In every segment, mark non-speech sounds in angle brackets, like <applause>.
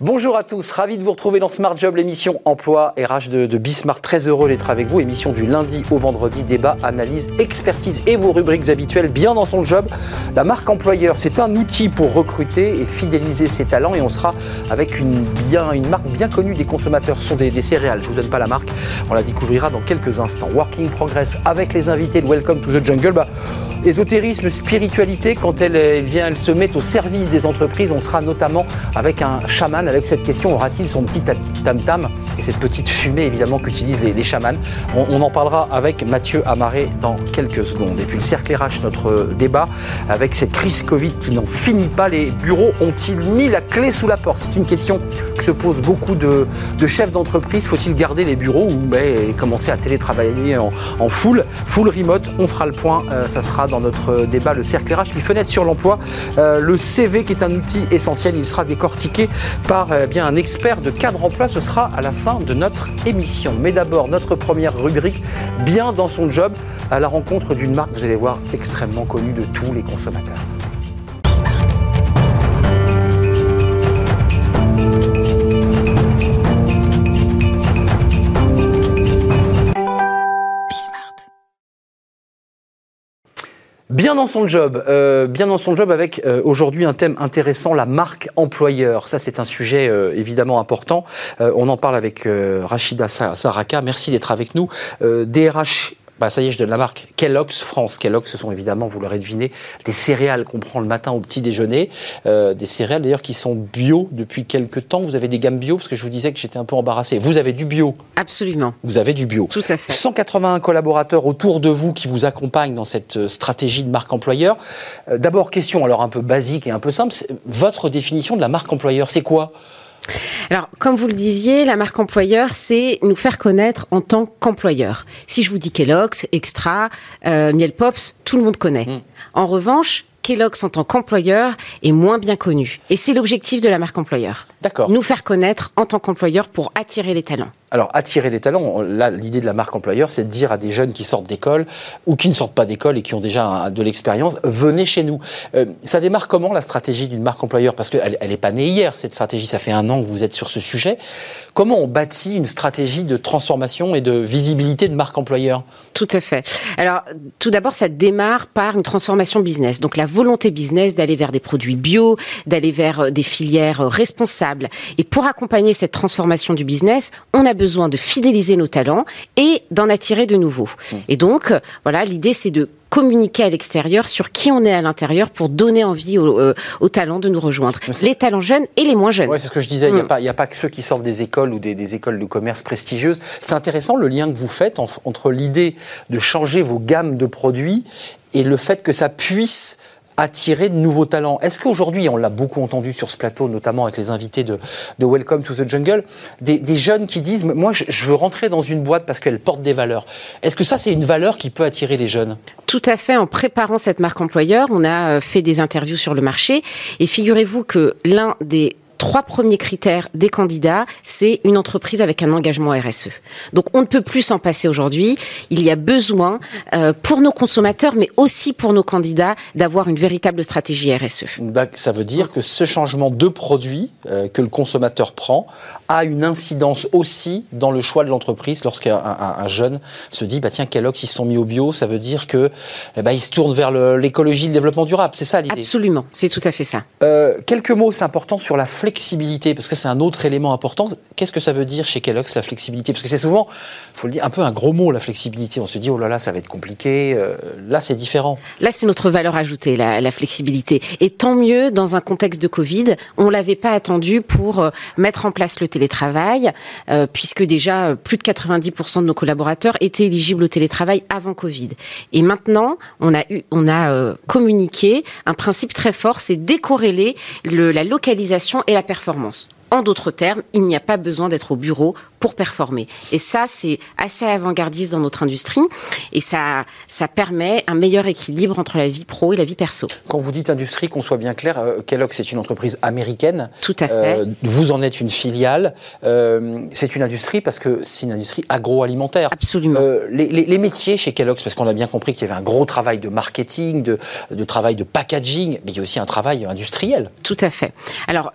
Bonjour à tous, ravi de vous retrouver dans Smart Job, l'émission emploi RH de, de Bismarck. Très heureux d'être avec vous. Émission du lundi au vendredi, débat, analyse, expertise et vos rubriques habituelles bien dans son job. La marque employeur, c'est un outil pour recruter et fidéliser ses talents et on sera avec une, bien, une marque bien connue des consommateurs. Ce sont des, céréales, je ne vous donne pas la marque, on la découvrira dans quelques instants. Working Progress avec les invités de Welcome to the Jungle. Bah, ésotérisme, spiritualité, quand elle, elle vient, elle se met au service des entreprises. On sera notamment avec un chaman avec cette question aura-t-il son petit tam-tam et cette petite fumée évidemment qu'utilisent les, les chamans? On, en parlera avec Mathieu Amaré dans quelques secondes. Et puis le cercle RH, notre débat avec cette crise Covid qui n'en finit pas. Les bureaux ont-ils mis la clé sous la porte? C'est une question que se posent beaucoup de, de chefs d'entreprise. Faut-il garder les bureaux ou ben, commencer à télétravailler en, en, full, full remote On fera le point. Euh, ça sera dans notre débat le cercle RH. Puis fenêtre sur l'emploi, euh, le CV qui est un outil essentiel. Il sera décortiqué par euh, bien un expert de cadre emploi. Ce sera à la fin de notre émission. Mais d'abord, notre première rubrique, bien dans son job, à la rencontre d'une marque, vous allez voir, extrêmement connue de tous les consommateurs. Bien dans son job, euh, bien dans son job avec euh, aujourd'hui un thème intéressant, la marque employeur. Ça, c'est un sujet euh, évidemment important. Euh, on en parle avec euh, Rachida Saraka. Merci d'être avec nous. DRH bah ça y est, je donne la marque. Kellogg's France. Kellogg's, ce sont évidemment, vous l'aurez deviné, des céréales qu'on prend le matin au petit déjeuner. Euh, des céréales d'ailleurs qui sont bio depuis quelques temps. Vous avez des gammes bio parce que je vous disais que j'étais un peu embarrassé. Vous avez du bio Absolument. Vous avez du bio. Tout à fait. 181 collaborateurs autour de vous qui vous accompagnent dans cette stratégie de marque employeur. Euh, D'abord, question alors un peu basique et un peu simple. Votre définition de la marque employeur, c'est quoi? Alors, comme vous le disiez, la marque employeur, c'est nous faire connaître en tant qu'employeur. Si je vous dis Kellogg's, Extra, euh, Miel Pops, tout le monde connaît. Mmh. En revanche, Kellogg's en tant qu'employeur est moins bien connu. Et c'est l'objectif de la marque employeur. D'accord. Nous faire connaître en tant qu'employeur pour attirer les talents. Alors, attirer les talents, là, l'idée de la marque employeur, c'est de dire à des jeunes qui sortent d'école ou qui ne sortent pas d'école et qui ont déjà un, de l'expérience, venez chez nous. Euh, ça démarre comment la stratégie d'une marque employeur? Parce qu'elle n'est pas née hier, cette stratégie, ça fait un an que vous êtes sur ce sujet. Comment on bâtit une stratégie de transformation et de visibilité de marque employeur? Tout à fait. Alors, tout d'abord, ça démarre par une transformation business. Donc, la volonté business d'aller vers des produits bio, d'aller vers des filières responsables. Et pour accompagner cette transformation du business, on a besoin de fidéliser nos talents et d'en attirer de nouveaux. Mmh. Et donc, voilà, l'idée, c'est de communiquer à l'extérieur sur qui on est à l'intérieur pour donner envie aux, euh, aux talents de nous rejoindre. Les talents jeunes et les moins jeunes. Oui, c'est ce que je disais. Il n'y a, a, pas que ceux qui sortent des écoles ou des, des écoles de commerce prestigieuses. C'est intéressant le lien que vous faites en, entre l'idée de changer vos gammes de produits et le fait que ça puisse attirer de nouveaux talents. Est-ce qu'aujourd'hui, on l'a beaucoup entendu sur ce plateau, notamment avec les invités de, Welcome to the Jungle, des, jeunes qui disent, moi, je, je, veux rentrer dans une boîte parce qu'elle porte des valeurs. Est-ce que ça, c'est une valeur qui peut attirer les jeunes? Tout à fait. En préparant cette marque employeur, on a fait des interviews sur le marché et figurez-vous que l'un des trois premiers critères des candidats, c'est une entreprise avec un engagement RSE. Donc on ne peut plus s'en passer aujourd'hui. Il y a besoin euh, pour nos consommateurs, mais aussi pour nos candidats, d'avoir une véritable stratégie RSE. Ça veut dire que ce changement de produit euh, que le consommateur prend a une incidence aussi dans le choix de l'entreprise lorsqu'un un, un jeune se dit bah tiens Kellogg's ils se sont mis au bio, ça veut dire que eh ben, ils se tournent vers l'écologie, le, le, développement durable. C'est ça l'idée. Absolument, c'est tout à fait ça. Euh, quelques mots, c'est important sur la flexibilité, parce que c'est un autre élément important. Qu'est-ce que ça veut dire chez Kellogg's, la flexibilité? Parce que c'est souvent, faut le dire, un peu un gros mot, la flexibilité. On se dit, oh là là, ça va être compliqué. Euh, là, c'est différent. Là, c'est notre valeur ajoutée, la, flexibilité. Et tant mieux, dans un contexte de Covid, on l'avait pas attendu pour euh, mettre en place le télétravail, euh, puisque déjà, plus de 90% de nos collaborateurs étaient éligibles au télétravail avant Covid. Et maintenant, on a, eu, on a communiqué un principe très fort, c'est décorréler le, la localisation et la performance. En d'autres termes, il n'y a pas besoin d'être au bureau pour performer. Et ça, c'est assez avant-gardiste dans notre industrie et ça, ça permet un meilleur équilibre entre la vie pro et la vie perso. Quand vous dites industrie, qu'on soit bien clair, euh, Kellogg, c'est une entreprise américaine. Tout à fait. Euh, vous en êtes une filiale. Euh, c'est une industrie parce que c'est une industrie agroalimentaire. Absolument. Les, métiers chez Kellogg, parce qu'on a bien compris qu'il y avait un gros travail de marketing, de, de, travail de packaging, mais il y a aussi un travail industriel. Tout à fait. Alors,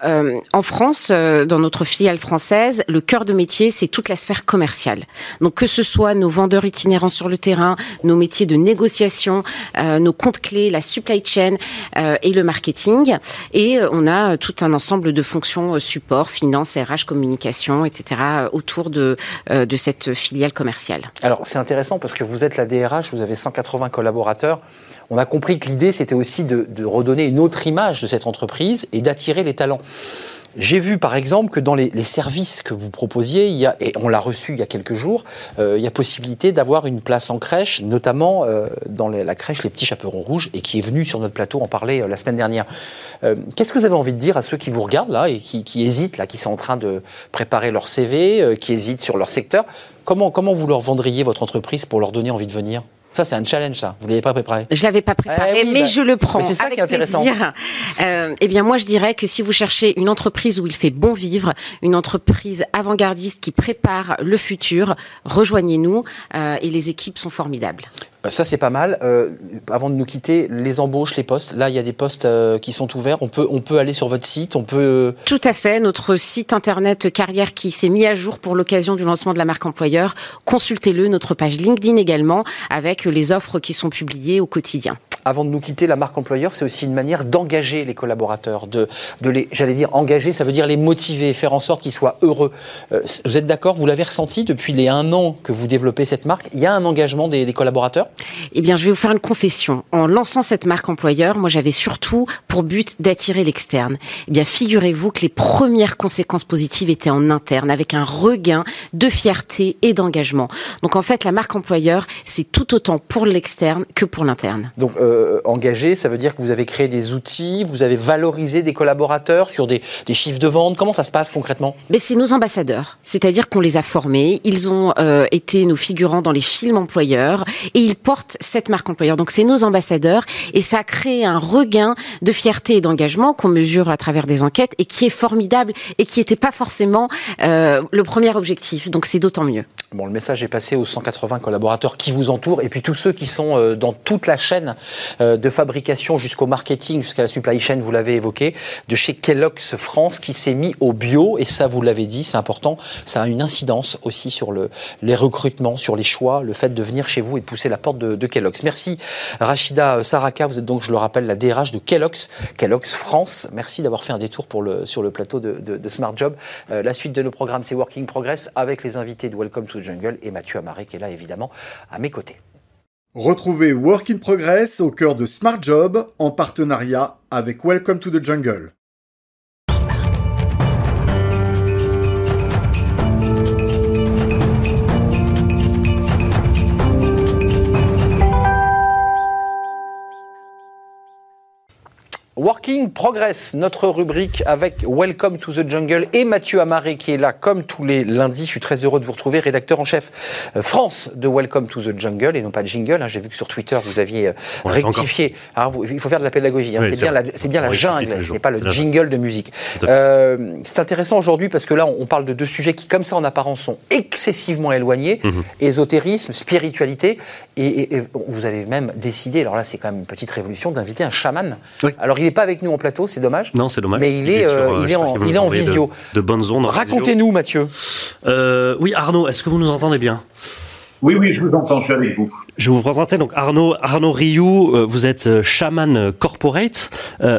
en France, dans notre filiale française, le cœur de métier, c'est toute la sphère commerciale. Donc, que ce soit nos vendeurs itinérants sur le terrain, nos métiers de négociation, nos comptes clés, la supply chain et le marketing. Et euh, on a tout un ensemble de fonctions euh, support, finance, RH, communication, etc. autour de, euh, cette filiale commerciale. Alors c'est intéressant parce que vous êtes la DRH, vous avez 180 collaborateurs. On a compris que l'idée, c'était aussi de redonner une autre image de cette entreprise et d'attirer les talents. J'ai vu par exemple que dans les, services que vous proposiez, il y a, et on l'a reçu il y a quelques jours, euh, il y a possibilité d'avoir une place en crèche, notamment euh, dans la crèche Les Petits Chaperons Rouges, et qui est venu sur notre plateau en parler euh, la semaine dernière. Qu'est-ce que vous avez envie de dire à ceux qui vous regardent là et qui, qui, hésitent, là, qui sont en train de préparer leur CV, qui hésitent sur leur secteur? Comment, comment vous leur vendriez votre entreprise pour leur donner envie de venir? Ça, c'est un challenge, ça. Vous ne l'avez pas préparé Je l'avais pas préparé, eh mais bah, je le prends. C'est ça qui est intéressant. Euh, eh bien, moi, je dirais que si vous cherchez une entreprise où il fait bon vivre, une entreprise avant-gardiste qui prépare le futur, rejoignez-nous euh, et les équipes sont formidables. Euh, ça, c'est pas mal. Euh, avant de nous quitter, les embauches, les postes. Là, il y a des postes euh, qui sont ouverts. On peut, on peut aller sur votre site. On peut. Tout à fait. Notre site internet carrière qui s'est mis à jour pour l'occasion du lancement de la marque employeur. Consultez-le. Notre page LinkedIn également, avec les offres qui sont publiées au quotidien avant de nous quitter, la marque employeur, c'est aussi une manière d'engager les collaborateurs, de, de les, j'allais dire engager, ça veut dire les motiver, faire en sorte qu'ils soient heureux. Euh, vous êtes d'accord? Vous l'avez ressenti depuis les un an que vous développez cette marque? Il y a un engagement des, collaborateurs? Eh bien, je vais vous faire une confession. En lançant cette marque employeur, moi, j'avais surtout pour but d'attirer l'externe. Eh bien, figurez-vous que les premières conséquences positives étaient en interne, avec un regain de fierté et d'engagement. Donc, en fait, la marque employeur, c'est tout autant pour l'externe que pour l'interne. Donc, euh, engagé, ça veut dire que vous avez créé des outils, vous avez valorisé des collaborateurs sur des, chiffres de vente. Comment ça se passe concrètement? Mais c'est nos ambassadeurs, c'est-à-dire qu'on les a formés. Ils ont euh, été nos figurants dans les films employeurs et ils portent cette marque employeur. Donc c'est nos ambassadeurs et ça a créé un regain de fierté et d'engagement qu'on mesure à travers des enquêtes et qui est formidable et qui n'était pas forcément euh, le premier objectif. Donc c'est d'autant mieux. Bon, le message est passé aux 180 collaborateurs qui vous entourent et puis tous ceux qui sont dans toute la chaîne euh, de fabrication jusqu'au marketing, jusqu'à la supply chain, vous l'avez évoqué, de chez Kellogg's France qui s'est mis au bio. Et ça, vous l'avez dit, c'est important. Ça a une incidence aussi sur le, les recrutements, sur les choix, le fait de venir chez vous et de pousser la porte de. Merci Rachida Saraka. Vous êtes donc, je le rappelle, la DRH de Kellogg's, Kellogg's France. Merci d'avoir fait un détour sur le plateau de, de, Smart Job. Euh, la suite de nos programmes, c'est Working Progress avec les invités de Welcome to the Jungle et Mathieu Amaré qui est là évidemment à mes côtés. Retrouvez Work in Progress au cœur de Smart Job en partenariat avec Welcome to the Jungle. Working Progress, notre rubrique avec Welcome to the Jungle et Mathieu Amaré qui est là comme tous les lundis. Je suis très heureux de vous retrouver, rédacteur en chef euh, France de Welcome to the Jungle et non pas de jingle. Hein. J'ai vu que sur Twitter vous aviez euh, rectifié. Alors, il faut faire de la pédagogie. Hein. c'est bien, la, bien la jungle, ce n'est pas le jingle de musique. Euh, c'est intéressant aujourd'hui parce que là on parle de deux sujets qui comme ça en apparence sont excessivement éloignés. Mhm. Ésotérisme, spiritualité et, vous avez même décidé, alors là c'est quand même une petite révolution, d'inviter un chaman. Alors il n'est pas avec nous en plateau, c'est dommage. Non, c'est dommage. Mais il est, euh, il est, en, il est en visio. De, bonnes ondes. Racontez-nous, Mathieu. Euh, oui, Arnaud, est-ce que vous nous entendez bien? Oui, oui, je vous entends, je suis avec vous. Je vous présenter donc Arnaud, Arnaud Rioux, euh, vous êtes chaman corporate.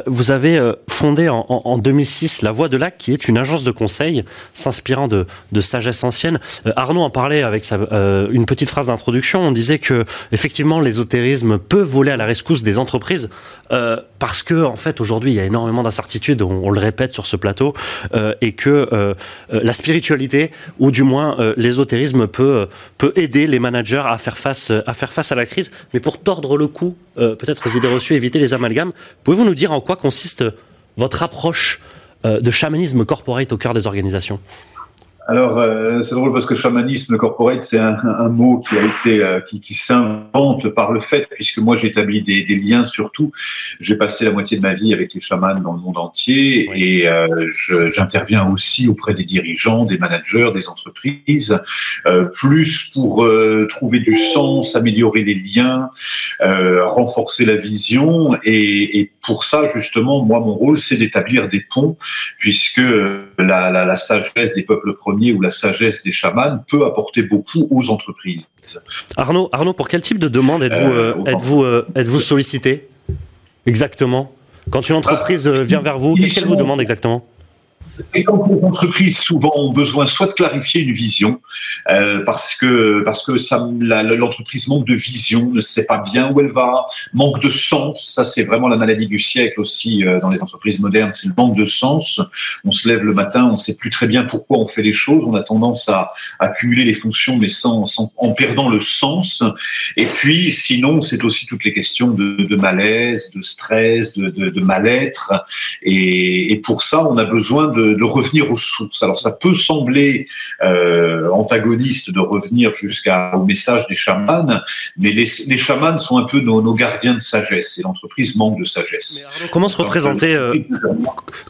Vous avez fondé en, en, 2006 La Voix de Lac, qui est une agence de conseil s'inspirant de, de, sagesse ancienne. Arnaud en parlait avec une petite phrase d'introduction. On disait que effectivement l'ésotérisme peut voler à la rescousse des entreprises euh, parce que en fait aujourd'hui il y a énormément d'incertitudes, on, le répète sur ce plateau, euh, et que euh, la spiritualité ou du moins l'ésotérisme peut peut aider managers à faire face à faire face à la crise. Mais pour tordre le cou, peut-être aux idées reçues, éviter les amalgames, pouvez-vous nous dire en quoi consiste votre approche de chamanisme corporate au cœur des organisations? Alors, euh, c'est drôle parce que chamanisme corporate, c'est un, un, mot qui a été, euh, qui, qui s'invente par le fait, puisque moi j'établis des, des liens surtout. J'ai passé la moitié de ma vie avec les chamans dans le monde entier et euh, j'interviens aussi auprès des dirigeants, des managers, des entreprises, euh, plus pour trouver du sens, améliorer les liens, renforcer la vision. Et, et, pour ça, justement, moi, mon rôle, c'est d'établir des ponts, puisque la, la, la sagesse des peuples premiers ou la sagesse des chamans peut apporter beaucoup aux entreprises. Arnaud, Arnaud pour quel type de demande êtes-vous euh, euh, êtes-vous euh, êtes-vous sollicité? Exactement. Quand une entreprise vient vers vous, qu'est-ce qu'elle vous demande exactement? Et quand les entreprises souvent ont besoin soit de clarifier une vision, euh, parce que parce que l'entreprise manque de vision, ne sait pas bien où elle va, manque de sens. Ça c'est vraiment la maladie du siècle aussi euh, dans les entreprises modernes, c'est le manque de sens. On se lève le matin, on ne sait plus très bien pourquoi on fait les choses, on a tendance à accumuler les fonctions mais sans, sans en perdant le sens. Et puis sinon c'est aussi toutes les questions de, de malaise, de stress, de, de, de mal-être. Et, et pour ça on a besoin de de, revenir aux sources. Alors ça peut sembler euh, antagoniste de revenir jusqu'au message des chamans, mais les, les chamans sont un peu nos, nos, gardiens de sagesse et l'entreprise manque de sagesse. comment se représenter euh,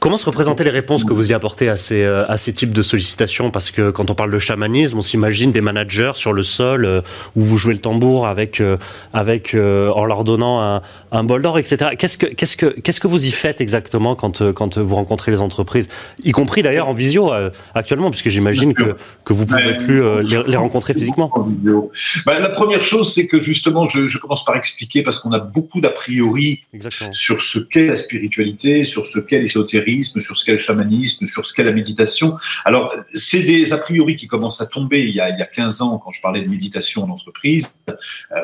comment se représenter les réponses que vous y apportez à ces euh, à ces types de sollicitations? Parce que quand on parle de chamanisme, on s'imagine des managers sur le sol euh, où vous jouez le tambour avec euh, avec en leur donnant un, un bol d'or, etc. Qu'est-ce que qu'est-ce que qu'est-ce que vous y faites exactement quand quand vous rencontrez les entreprises? Y compris d'ailleurs en visio euh, actuellement, puisque j'imagine que, que vous ne pouvez plus euh, les, rencontrer physiquement. Bah, la première chose, c'est que justement, je, je, commence par expliquer, parce qu'on a beaucoup d'a priori sur ce qu'est la spiritualité, sur ce qu'est l'ésotérisme, sur ce qu'est le chamanisme, sur ce qu'est la méditation. Alors, c'est des a priori qui commencent à tomber. Il y a, il y a 15 ans, quand je parlais de méditation en entreprise, euh,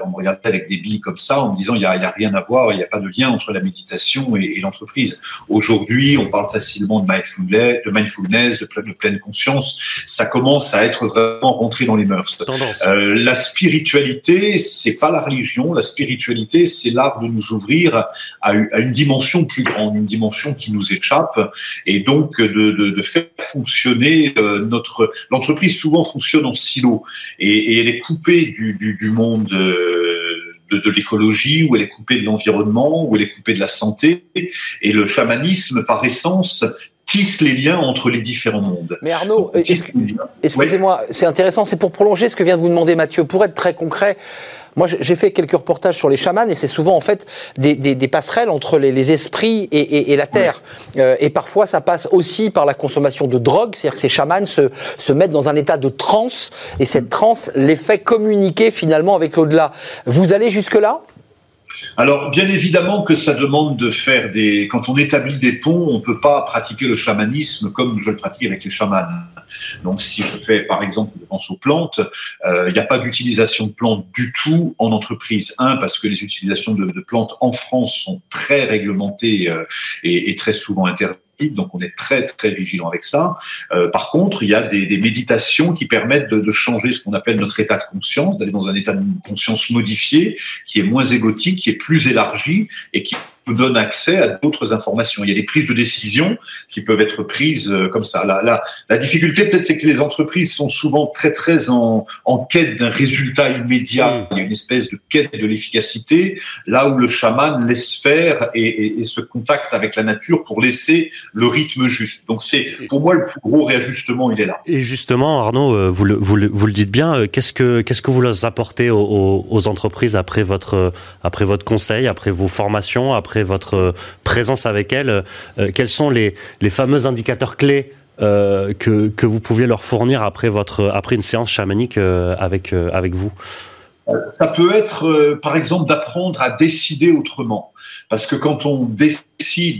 on me regardait avec des billes comme ça, en me disant, il n'y a, a rien à voir, il n'y a pas de lien entre la méditation et, et l'entreprise. Aujourd'hui, on parle facilement de mindfulness, de mindfulness, de, de, pleine conscience, ça commence à être vraiment rentré dans les mœurs. Euh, la spiritualité, c'est pas la religion. La spiritualité, c'est l'art de nous ouvrir à, une dimension plus grande, une dimension qui nous échappe, et donc de, de, de faire fonctionner euh, notre. L'entreprise souvent fonctionne en silo, et, et elle est coupée du, du, du monde. Euh, de, de l'écologie, ou elle est coupée de l'environnement, ou elle est coupée de la santé. Et le chamanisme, par essence, tisse les liens entre les différents mondes. Mais Arnaud, excusez-moi, c'est intéressant, c'est pour prolonger ce que vient de vous demander Mathieu. Pour être très concret, moi j'ai fait quelques reportages sur les chamans et c'est souvent en fait des, des, des passerelles entre les, les esprits et, et, et, la terre. Euh, et parfois ça passe aussi par la consommation de drogue, c'est-à-dire que ces chamans se, se mettent dans un état de transe et cette transe les fait communiquer finalement avec l'au-delà. Vous allez jusque-là? Alors, bien évidemment que ça demande de faire des. Quand on établit des ponts, on ne peut pas pratiquer le chamanisme comme je le pratique avec les chamans. Donc, si je fais, par exemple, je pense aux plantes, euh, il n'y a pas d'utilisation de plantes du tout en entreprise. Un, parce que les utilisations de, plantes en France sont très réglementées euh, et très souvent interdites donc on est très très vigilant avec ça. Euh, par contre, il y a des, des méditations qui permettent de, de changer ce qu'on appelle notre état de conscience, d'aller dans un état de conscience modifié, qui est moins égotique, qui est plus élargi et qui nous donne accès à d'autres informations. Il y a des prises de décision qui peuvent être prises euh, comme ça. La, la, la difficulté, peut-être, c'est que les entreprises sont souvent très, très en, en quête d'un résultat immédiat. Il y a une espèce de quête de l'efficacité, là où le chaman laisse faire et, et, et, se contacte avec la nature pour laisser le rythme juste. Donc, c'est pour moi le plus gros réajustement, il est là. Et justement, Arnaud, euh, vous le, vous le, vous le dites bien, euh, qu'est-ce que, qu'est-ce que vous leur apportez aux, aux entreprises après votre, après votre conseil, après vos formations, après votre présence avec elles, euh, quels sont les, les fameux indicateurs clés euh, que, que vous pouviez leur fournir après, votre, après une séance chamanique euh, avec, euh, avec vous? Ça peut être, euh, par exemple, d'apprendre à décider autrement. Parce que quand on décide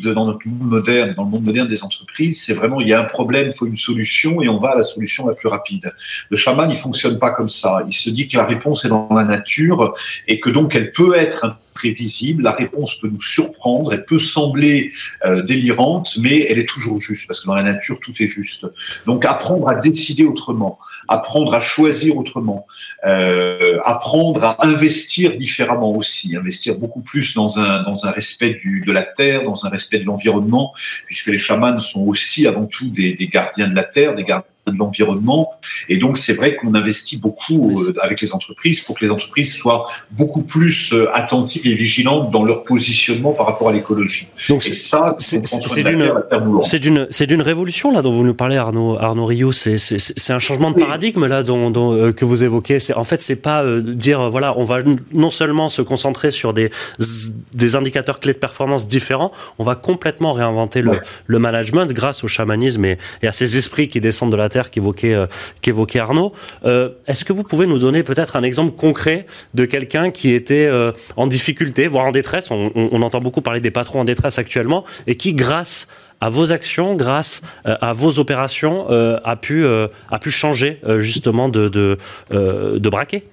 dans notre monde moderne, dans le monde moderne des entreprises, c'est vraiment, il y a un problème, il faut une solution et on va à la solution la plus rapide. Le chaman, il fonctionne pas comme ça. Il se dit que la réponse est dans la nature et que donc elle peut être prévisible, la réponse peut nous surprendre, elle peut sembler euh, délirante, mais elle est toujours juste, parce que dans la nature, tout est juste. Donc apprendre à décider autrement, apprendre à choisir autrement, euh, apprendre à investir différemment aussi, investir beaucoup plus dans un, dans un respect de la terre, dans un respect de l'environnement, puisque les chamans sont aussi avant tout des, des gardiens de la terre, des gardiens de l'environnement. Et donc, c'est vrai qu'on investit beaucoup euh, avec les entreprises pour que les entreprises soient beaucoup plus euh, attentives et vigilantes dans leur positionnement par rapport à l'écologie. Donc, c'est ça, c'est d'une, c'est d'une révolution là dont vous nous parlez, Arnaud, Arnaud Rio. C'est, c'est, un changement de paradigme là dont, dont euh, que vous évoquez. C'est, en fait, c'est pas dire voilà, on va non seulement se concentrer sur des des indicateurs clés de performance différents, on va complètement réinventer le, le management grâce au chamanisme et, et à ces esprits qui descendent de la terre qu'évoquait euh, qu'évoquait Arnaud. Euh, est-ce que vous pouvez nous donner peut-être un exemple concret de quelqu'un qui était euh, en difficulté, voire en détresse on, on, entend beaucoup parler des patrons en détresse actuellement et qui, grâce à vos actions, grâce à vos opérations, a pu a pu changer justement de de, de braquet?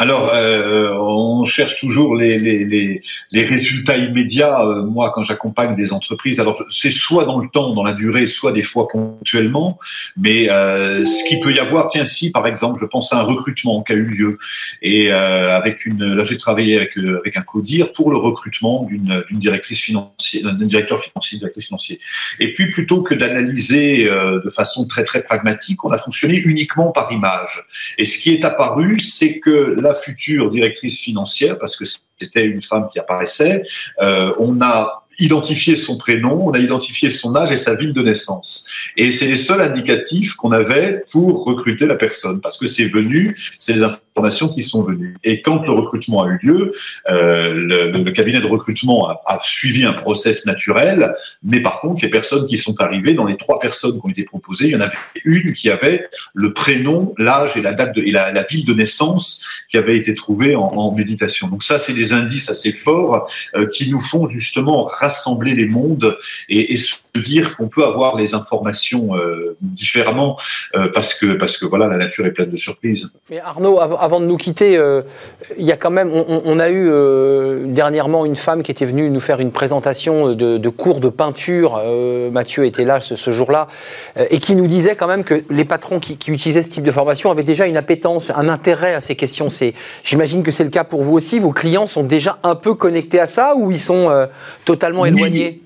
Alors, euh, on cherche toujours les, les, les, les résultats immédiats. Euh, moi, quand j'accompagne des entreprises, alors c'est soit dans le temps, dans la durée, soit des fois ponctuellement. Mais euh, ce qui peut y avoir, tiens, si par exemple, je pense à un recrutement qui a eu lieu et euh, avec une, là j'ai travaillé avec euh, avec un codir pour le recrutement d'une directrice financière, d'un directeur financier, directrice financier. Et puis plutôt que d'analyser de façon très très pragmatique, on a fonctionné uniquement par image. Et ce qui est apparu, c'est que future directrice financière, parce que c'était une femme qui apparaissait, euh, on a identifié son prénom, on a identifié son âge et sa ville de naissance. Et c'est les seuls indicatifs qu'on avait pour recruter la personne, parce que c'est venu, c'est les informations qui sont venues. Et quand le recrutement a eu lieu, euh, le, cabinet de recrutement a, suivi un process naturel, mais par contre, les personnes qui sont arrivées, dans les trois personnes qui ont été proposées, il y en avait une qui avait le prénom, l'âge et la date de, et la, ville de naissance qui avait été trouvée en, en méditation. Donc ça, c'est des indices assez forts euh, qui nous font justement rassembler les mondes et, et se dire qu'on peut avoir les informations euh, différemment euh, parce que parce que voilà la nature est pleine de surprises. Mais Arnaud, av avant de nous quitter, euh, il y a quand même on, on a eu euh, dernièrement une femme qui était venue nous faire une présentation de, de cours de peinture. Euh, Mathieu était là ce, ce jour-là et qui nous disait quand même que les patrons qui, qui, utilisaient ce type de formation avaient déjà une appétence, un intérêt à ces questions. C'est j'imagine que c'est le cas pour vous aussi. Vos clients sont déjà un peu connectés à ça ou ils sont totalement oui. éloignés?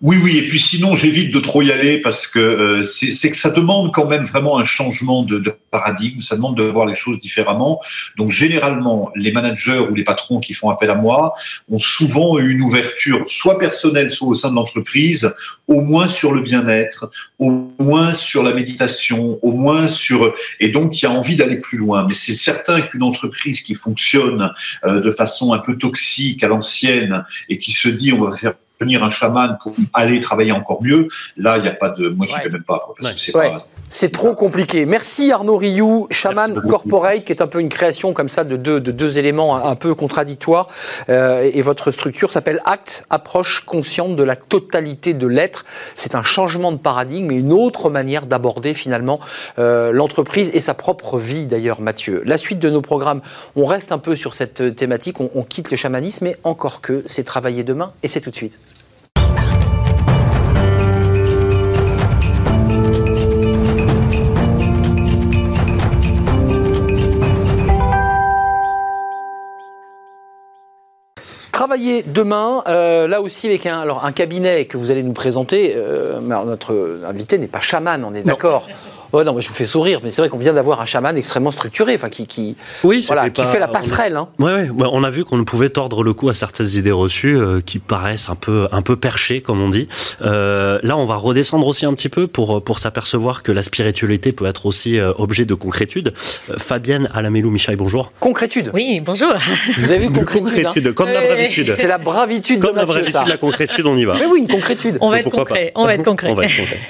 Oui, oui, et puis sinon j'évite de trop y aller parce que euh, c'est que ça demande quand même vraiment un changement de, de, paradigme, ça demande de voir les choses différemment. Donc généralement, les managers ou les patrons qui font appel à moi ont souvent une ouverture, soit personnelle, soit au sein de l'entreprise, au moins sur le bien-être, au moins sur la méditation, au moins sur... Et donc il y a envie d'aller plus loin. Mais c'est certain qu'une entreprise qui fonctionne euh, de façon un peu toxique à l'ancienne et qui se dit on va faire devenir un chaman pour aller travailler encore mieux, là, il n'y a pas de. Moi, je ne ouais. même pas. Parce ouais. que c'est ouais. Trop compliqué. Merci Arnaud Rioux, Chaman Corporate, qui est un peu une création comme ça de deux, de deux éléments un, un peu contradictoires. Euh, et votre structure s'appelle Acte, approche consciente de la totalité de l'être. C'est un changement de paradigme et une autre manière d'aborder finalement euh, l'entreprise et sa propre vie d'ailleurs, Mathieu. La suite de nos programmes, on reste un peu sur cette thématique, on, on quitte le chamanisme, mais encore que c'est travailler demain et c'est tout de suite. Travailler demain, euh, là aussi avec un, alors un cabinet que vous allez nous présenter. Euh, notre invité n'est pas chaman, on est d'accord. Oh non, mais je vous fais sourire, mais c'est vrai qu'on vient d'avoir un chaman extrêmement structuré, enfin qui, qui, oui, pas, voilà, qui fait la passerelle. Hein. Ouais, ouais, on a vu qu'on ne pouvait tordre le cou à certaines idées reçues euh, qui paraissent un peu, un peu perchées, comme on dit. Euh, là, on va redescendre aussi un petit peu pour, pour s'apercevoir que la spiritualité peut être aussi euh, objet de concrétude. Euh, Fabienne Alamélou Michail, bonjour. Concrétude. Oui, bonjour. Vous avez vu concrétude, concrétude hein comme la bravitude. C'est la bravitude comme de Mathieu, la bravitude, ça. la concrétude, on y va. Mais oui, une concrétude. On va être concret. On va être concret. <laughs> on va être concret.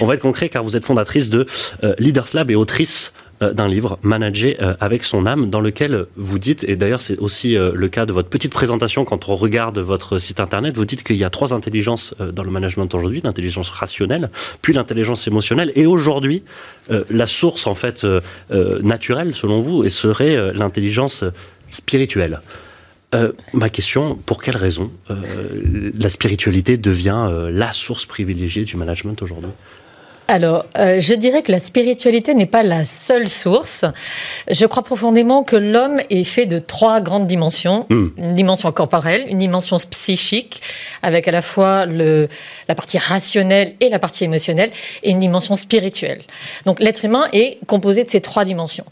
On va être concret car vous êtes fondatrice de euh, Leaders Lab et autrice euh, d'un livre, Manager euh, avec son âme, dans lequel vous dites, et d'ailleurs c'est aussi euh, le cas de votre petite présentation quand on regarde votre site internet, vous dites qu'il y a trois intelligences dans le management aujourd'hui, l'intelligence rationnelle, puis l'intelligence émotionnelle, et aujourd'hui, la source en fait naturelle, selon vous, serait l'intelligence spirituelle. Euh, ma question, pour quelle raison euh, la spiritualité devient euh, la source privilégiée du management aujourd'hui? Alors, euh, je dirais que la spiritualité n'est pas la seule source. Je crois profondément que l'homme est fait de trois grandes dimensions. Hmm. Une dimension corporelle, une dimension psychique, avec à la fois le, la partie rationnelle et la partie émotionnelle, et une dimension spirituelle. Donc l'être humain est composé de ces trois dimensions.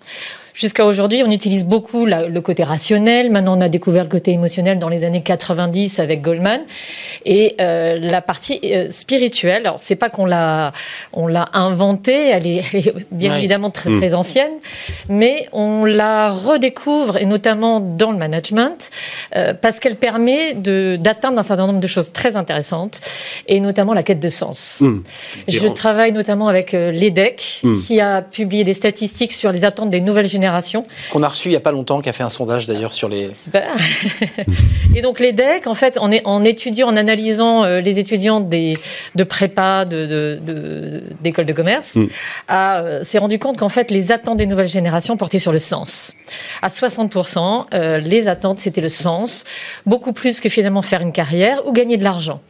Jusqu'à aujourd'hui, on utilise beaucoup le côté rationnel. Maintenant, on a découvert le côté émotionnel dans les années 90 avec Goldman. Et euh, la partie euh, spirituelle, alors c'est pas qu'on l'a on l'a inventée, elle est, bien évidemment très très mm. ancienne, mais on la redécouvre et notamment dans le management euh, parce qu'elle permet de d'atteindre un certain nombre de choses très intéressantes et notamment la quête de sens. Mm. Je travaille notamment avec l'EDEC mm. qui a publié des statistiques sur les attentes des nouvelles générations qu'on a reçu il n'y a pas longtemps, qui a fait un sondage d'ailleurs sur les. Super. et donc les DEC, en fait, en, en étudiant, en analysant euh, les étudiants des, de prépa, de, d'école de, commerce, mm. euh, s'est rendu compte qu'en fait, les attentes des nouvelles générations portaient sur le sens. À 60%, euh, les attentes, c'était le sens, beaucoup plus que finalement faire une carrière ou gagner de l'argent.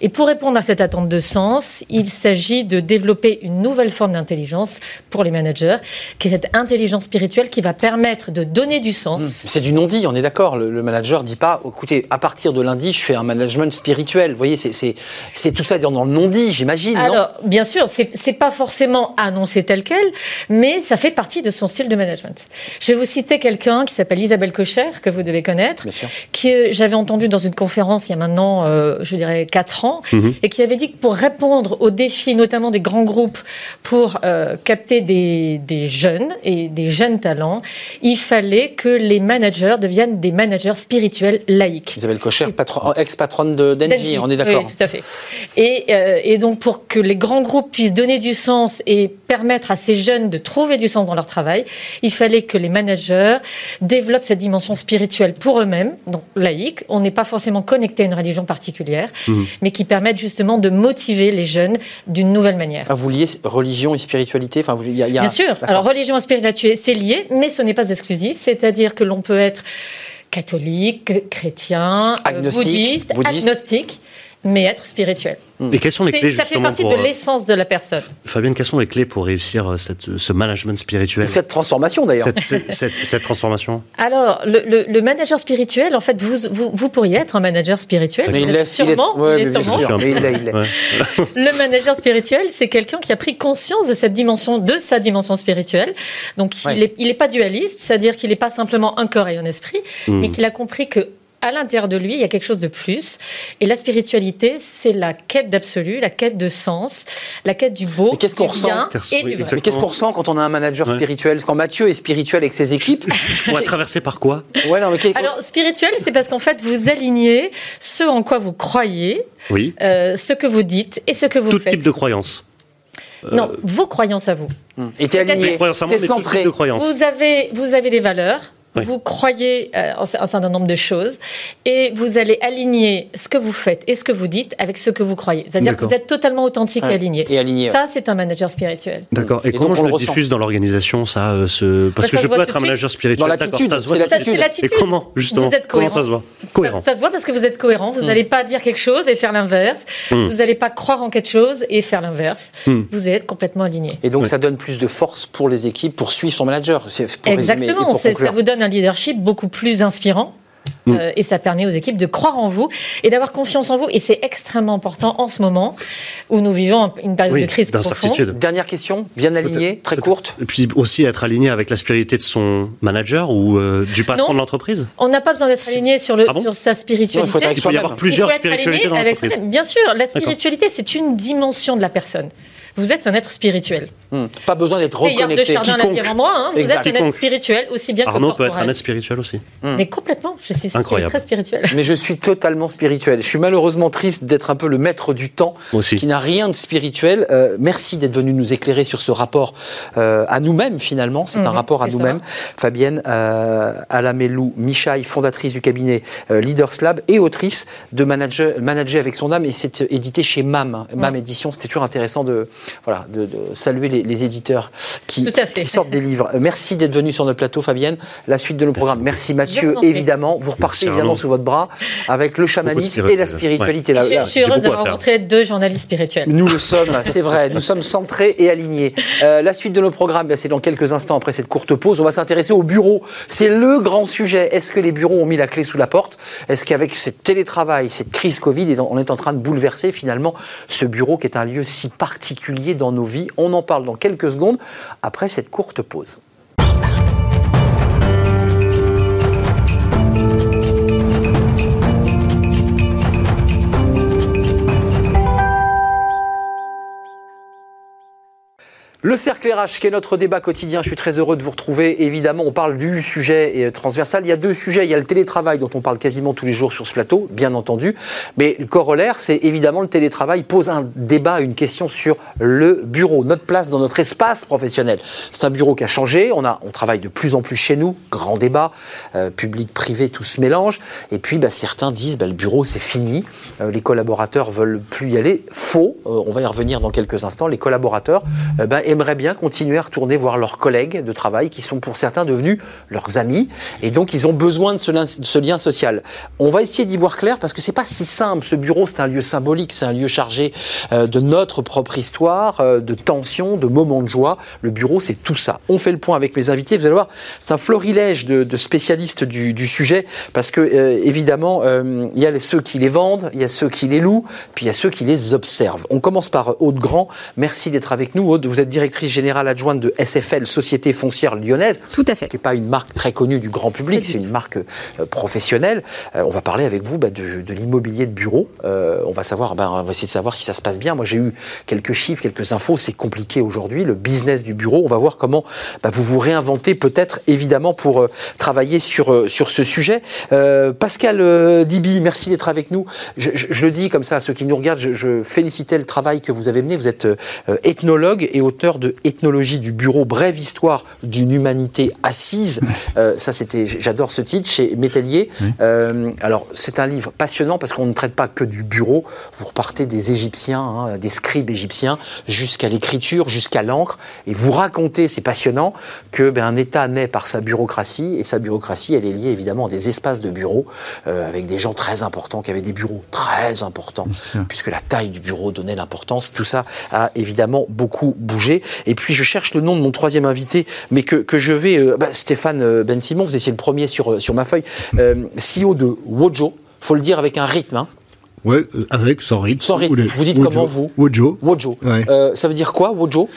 Et pour répondre à cette attente de sens, il s'agit de développer une nouvelle forme d'intelligence pour les managers, qui est cette intelligence spirituelle qui va permettre de donner du sens. Hmm. C'est du non-dit, on est d'accord. Le, manager manager dit pas, écoutez, à partir de lundi, je fais un management spirituel. Vous voyez, c'est tout ça dans le non-dit, j'imagine. Alors, bien sûr, c'est pas forcément annoncé tel quel, mais ça fait partie de son style de management. Je vais vous citer quelqu'un qui s'appelle Isabelle Cocher, que vous devez connaître, qui euh, j'avais entendu dans une conférence il y a maintenant, euh, je dirais, 4 ans, mhm. et qui avait dit que pour répondre aux défis, notamment des grands groupes, pour euh, capter des, des jeunes et des jeunes il fallait que les managers deviennent des managers spirituels laïques. Isabelle Cocher, ex-patronne d'Engie, on est d'accord. Oui, tout à fait. Et, euh, et, donc, pour que les grands groupes puissent donner du sens et permettre à ces jeunes de trouver du sens dans leur travail, il fallait que les managers développent cette dimension spirituelle pour eux-mêmes, donc laïque. On n'est pas forcément connecté à une religion particulière, mhm. mais qui permettent justement de motiver les jeunes d'une nouvelle manière. Ah, vous liez religion et spiritualité? Enfin, y a, Bien sûr. Alors, religion et spiritualité, c'est lié mais ce n'est pas exclusif, c'est-à-dire que l'on peut être catholique, chrétien, euh, bouddhiste, agnostique, mais être spirituel. Et quelles sont les clés Ça fait partie de euh, l'essence de la personne. Fabienne, quelles sont les clés pour réussir euh, cette, ce management spirituel? Cette transformation d'ailleurs. Cette, cette, transformation. Alors, le, le, manager spirituel, en fait, vous, vous, vous, pourriez être un manager spirituel. Mais il l'est sûrement. Il est, sûrement. Mais il il <laughs> le manager spirituel, c'est quelqu'un qui a pris conscience de cette dimension, de sa dimension spirituelle. Donc, il n'est il est pas dualiste, c'est-à-dire qu'il n'est pas simplement un corps et un esprit, hmm. mais qu'il a compris que à l'intérieur de lui, il y a quelque chose de plus. Et la spiritualité, c'est la quête d'absolu, la quête de sens, la quête du beau, qu'est-ce qu'on ressent et du Mais qu'est-ce qu'on ressent quand on a un manager spirituel? Quand Mathieu est spirituel avec ses équipes? Je pourrais traverser par quoi? Ouais, non, mais Alors, spirituel, c'est parce qu'en fait, vous alignez ce en quoi vous croyez, oui. Euh, ce que vous dites et ce que vous Tout faites. type de croyance. Non, vos croyances à vous. Et t'es aligné, t'es centré. Vous avez, vous avez des valeurs, vous croyez euh, en un certain nombre de choses et vous allez aligner ce que vous faites et ce que vous dites avec ce que vous croyez. C'est-à-dire que vous êtes totalement authentique et aligné. Et aligné ça, c'est un manager spirituel. D'accord. Et, comment je le, diffuse dans l'organisation, ça euh, ce... Parce que je peux être un manager spirituel. D'accord, ça se voit. l'attitude. Et comment, justement Vous êtes cohérent. Comment ça se voit cohérent. Ça, se voit parce que vous êtes cohérent. Vous n'allez hmm. pas dire quelque chose et faire l'inverse. Hmm. Vous n'allez pas croire en quelque chose et faire l'inverse. Hmm. Vous êtes complètement aligné. Et donc, ça donne plus de force pour les équipes pour suivre son manager. Exactement. Ça vous donne un leadership beaucoup plus inspirant. Mm. Euh, et ça permet aux équipes de croire en vous et d'avoir confiance en vous. Et c'est extrêmement important en ce moment où nous vivons une période de crise profonde. Dernière question, bien alignée, très courte. Et puis aussi être aligné avec la spiritualité de son manager ou euh, du patron de l'entreprise? On n'a pas besoin d'être aligné sur, le, ah sur sa spiritualité. il, faut y avoir plusieurs spiritualités dans l'entreprise. Bien sûr, la spiritualité, c'est une dimension de la personne. Vous êtes un être spirituel. Hmm. Pas besoin d'être reconnecté. de Chardin l'a endroit. Hein. Vous êtes un être spirituel aussi bien Arnaud que corporel. peut être un être spirituel aussi. Mais complètement. Je suis Incroyable. très spirituel. Mais je suis totalement spirituel. Je suis malheureusement triste d'être un peu le maître du temps, aussi. qui n'a rien de spirituel. Euh, merci d'être venu nous éclairer sur ce rapport euh, à nous-mêmes finalement. C'est un mhm, rapport à nous-mêmes. Fabienne euh, Alamelou Michaï, fondatrice du cabinet euh, Leaders Lab et autrice de Manager, Manager avec son âme. Et c'est édité chez MAM, MAM Édition. C'était toujours intéressant de voilà, de, saluer les, éditeurs qui, sortent des livres. Merci d'être venu sur notre plateau, Fabienne. La suite de nos programmes. Merci Mathieu, évidemment. Vous repartez évidemment sous votre bras avec le chamanisme et la spiritualité. je, suis heureuse d'avoir rencontré deux journalistes spirituels. Nous le sommes, <laughs> c'est vrai. Nous sommes centrés et alignés. la suite de nos programmes, c'est dans quelques instants après cette courte pause. On va s'intéresser au bureau. C'est le grand sujet. Est-ce que les bureaux ont mis la clé sous la porte? Est-ce qu'avec ce télétravail, cette crise Covid, on est en train de bouleverser finalement ce bureau qui est un lieu si particulier dans nos vies On en parle dans quelques secondes après cette courte pause. Le cercle RH, qui est notre débat quotidien, je suis très heureux de vous retrouver. Évidemment, on parle du sujet euh, transversal. Il y a deux sujets. Il y a le télétravail dont on parle quasiment tous les jours sur ce plateau, bien entendu. Mais le corollaire, c'est évidemment le télétravail pose un débat, une question sur le bureau, notre place dans notre espace professionnel. C'est un bureau qui a changé. On, a, on travaille de plus en plus chez nous. Grand débat, euh, public, privé, tout se mélange. Et puis, bah, certains disent, bah, le bureau, c'est fini. Euh, les collaborateurs veulent plus y aller. Faux. on va y revenir dans quelques instants. Les collaborateurs, bah, aimeraient bien continuer à retourner voir leurs collègues de travail qui sont pour certains devenus leurs amis et donc ils ont besoin de ce, lien, social. On va essayer d'y voir clair parce que c'est pas si simple. Ce bureau, c'est un lieu symbolique, c'est un lieu chargé euh, de notre propre histoire, euh, de tensions, de moments de joie. Le bureau, c'est tout ça. On fait le point avec mes invités. Vous allez voir, c'est un florilège de, spécialistes du, sujet parce que euh, évidemment, il y a ceux qui les vendent, il y a ceux qui les louent, puis il y a ceux qui les observent. On commence par Aude Grand. Merci d'être avec nous. Aude, vous êtes directrice générale adjointe de SFL, Société foncière lyonnaise. Tout à fait. Qui n'est pas une marque très connue du grand public, c'est une marque euh, professionnelle. Euh, on va parler avec vous bah, de, l'immobilier de bureau. Euh, on va savoir, bah, on va essayer de savoir si ça se passe bien. Moi, j'ai eu quelques chiffres, quelques infos. C'est compliqué aujourd'hui, le business du bureau. On va voir comment bah, vous vous réinventez peut-être, évidemment, pour travailler sur, sur ce sujet. Pascal Dibi, merci d'être avec nous. Je, le dis comme ça à ceux qui nous regardent, je, je félicitais le travail que vous avez mené. Vous êtes ethnologue et auteur de Ethnologie du bureau, brève histoire d'une humanité assise. Euh, ça, c'était, j'adore ce titre chez Métellier. Euh, alors, c'est un livre passionnant parce qu'on ne traite pas que du bureau. Vous repartez des Égyptiens, hein, des scribes égyptiens, jusqu'à l'écriture, jusqu'à l'encre, et vous racontez, c'est passionnant, que ben, un État naît par sa bureaucratie, et sa bureaucratie, elle est liée évidemment à des espaces de bureaux euh, avec des gens très importants qui avaient des bureaux très importants, puisque la taille du bureau donnait l'importance. Tout ça a évidemment beaucoup bougé. Et puis je cherche le nom de mon troisième invité, mais que, que je vais. Euh, bah, Stéphane euh, Ben Simon, vous étiez le premier sur, euh, sur ma feuille. CEO de Wojo, faut le dire avec un rythme. Hein. Ouais, avec, sans rythme. Sans rythme. Vous dites comment vous Wojo. Wojo. ça veut dire quoi, Wojo?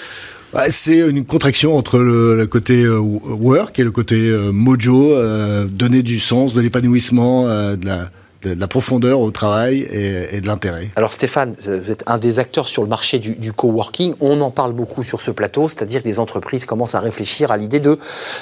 Bah, c'est une contraction entre le, côté work et le côté mojo, donner du sens, de l'épanouissement, de la de, la profondeur au travail et, de l'intérêt. Alors Stéphane, vous êtes un des acteurs sur le marché du, coworking. On en parle beaucoup sur ce plateau, c'est-à-dire que des entreprises commencent à réfléchir à l'idée de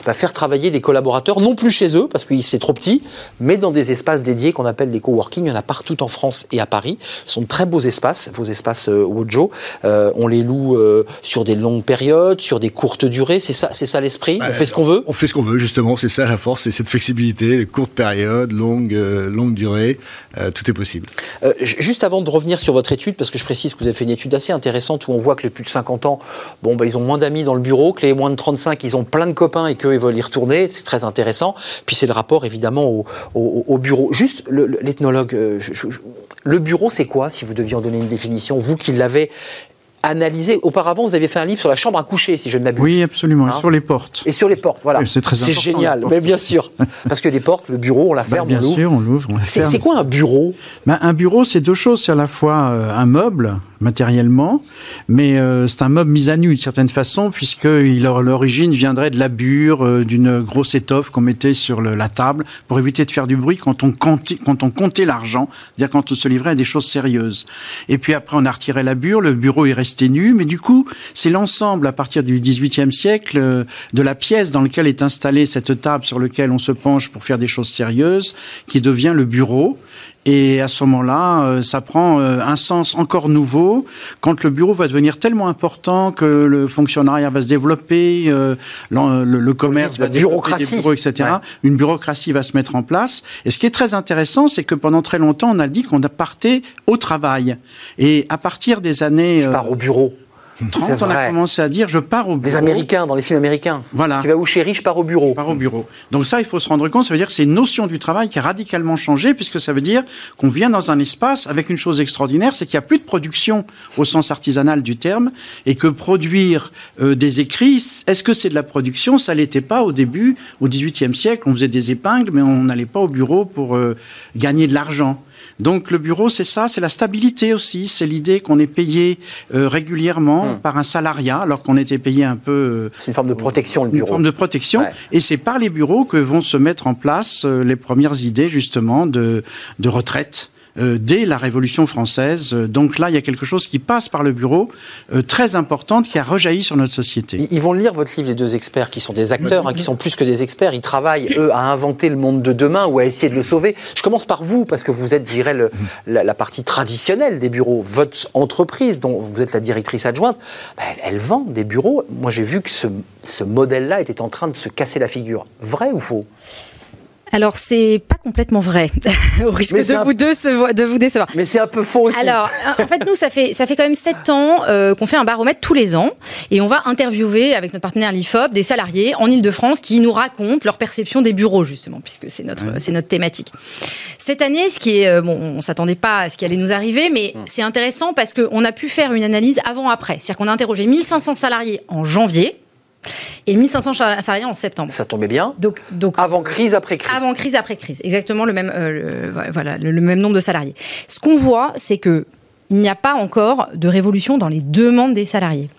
bah, faire travailler des collaborateurs, non plus chez eux, parce que c'est trop petit, mais dans des espaces dédiés qu'on appelle les coworking. Il y en a partout en France et à Paris. Ce sont de très beaux espaces, vos espaces euh, Wojo. Euh, on les loue euh, sur des longues périodes, sur des courtes durées. C'est ça, c'est ça l'esprit? on fait ce qu'on veut? On fait ce qu'on veut, justement. C'est ça la force, c'est cette flexibilité, courtes périodes, longues, longues durées euh, tout est possible. Euh, juste avant de revenir sur votre étude, parce que je précise que vous avez fait une étude assez intéressante où on voit que les plus de 50 ans, bon, bah, ils ont moins d'amis dans le bureau, que les moins de 35, ils ont plein de copains et qu'ils veulent y retourner. C'est très intéressant. Puis c'est le rapport évidemment au, bureau. Juste l'ethnologue, euh, le bureau, c'est quoi, si vous deviez en donner une définition, vous qui l'avez analyser. Auparavant, vous aviez fait un livre sur la chambre à coucher, si je ne m'abuse. Oui, absolument. et hein sur les portes. Et sur les portes, voilà. c'est très C'est génial, mais bien sûr. <laughs> Parce que les portes, le bureau, on la bah, ferme, bien on sûr, on l'ouvre. C'est quoi un bureau? Bah, Un bureau, c'est deux choses. C'est à la fois euh, un meuble, matériellement, mais euh, c'est un meuble mis à nu d'une certaine façon, puisque l'origine viendrait de la bure, euh, d'une grosse étoffe qu'on mettait sur la table pour éviter de faire du bruit quand on comptait, quand on comptait l'argent, c'est-à-dire quand on se livrait à des choses sérieuses. Et puis après, on a retiré la bure, le bureau est resté nu, mais du coup, c'est l'ensemble à partir du XVIIIe siècle euh, de la pièce dans laquelle est installée cette table sur laquelle on se penche pour faire des choses sérieuses, qui devient le bureau. Et à ce moment-là, euh, ça prend euh, un sens encore nouveau quand le bureau va devenir tellement important que le fonctionnariat va se développer, le, commerce va développer des bureaux, etc. Une bureaucratie va se mettre en place. Et ce qui est très intéressant, c'est que pendant très longtemps, on a dit qu'on parté au travail. Et à partir des années... Je pars au bureau. 30, on a commencé à dire je pars au bureau. Les Américains, dans les films américains. Voilà. Tu vas où chérie, je pars au bureau. Je pars au bureau. Donc ça, il faut se rendre compte, ça veut dire que c'est une notion du travail qui a radicalement changé, puisque ça veut dire qu'on vient dans un espace avec une chose extraordinaire, c'est qu'il n'y a plus de production au sens artisanal du terme, et que produire euh, des écrits, est-ce que c'est de la production? Ça l'était pas au début, au XVIIIe siècle, on faisait des épingles, mais on n'allait pas au bureau pour euh, gagner de l'argent. Donc le bureau, c'est ça, c'est la stabilité aussi, c'est l'idée qu'on est payé euh, régulièrement hmm. par un salariat, alors qu'on était payé un peu... Euh, c'est une forme de protection, le bureau. Une forme de protection, et c'est par les bureaux que vont se mettre en place euh, les premières idées, justement, de, de retraite dès la Révolution française. Donc là, il y a quelque chose qui passe par le bureau, euh, très importante, qui a rejailli sur notre société. Ils vont lire votre livre, les deux experts, qui sont des acteurs, hein, qui sont plus que des experts. Ils travaillent, eux, à inventer le monde de demain ou à essayer de le sauver. Je commence par vous, parce que vous êtes, je dirais, la, partie traditionnelle des bureaux. Votre entreprise, dont vous êtes la directrice adjointe, ben, elle, vend des bureaux. Moi, j'ai vu que ce, ce modèle-là était en train de se casser la figure. Vrai ou faux? Alors c'est pas complètement vrai, <laughs> au risque de vous deux de vous décevoir. Mais c'est un peu faux aussi. Alors en fait nous ça fait ça fait quand même sept ans euh, qu'on fait un baromètre tous les ans et on va interviewer avec notre partenaire l'Ifop des salariés en Ile-de-France qui nous racontent leur perception des bureaux justement puisque c'est notre c'est notre thématique. Cette année, ce qui est euh, bon, on s'attendait pas à ce qui allait nous arriver, mais hum. c'est intéressant parce qu'on a pu faire une analyse avant-après, c'est-à-dire qu'on a interrogé 1500 salariés en janvier et 1500 salariés en septembre. Ça tombait bien. Donc, donc avant crise, après crise. Avant crise, après crise, exactement le même, euh, voilà, le, même nombre de salariés. Ce qu'on voit, c'est que il n'y a pas encore de révolution dans les demandes des salariés.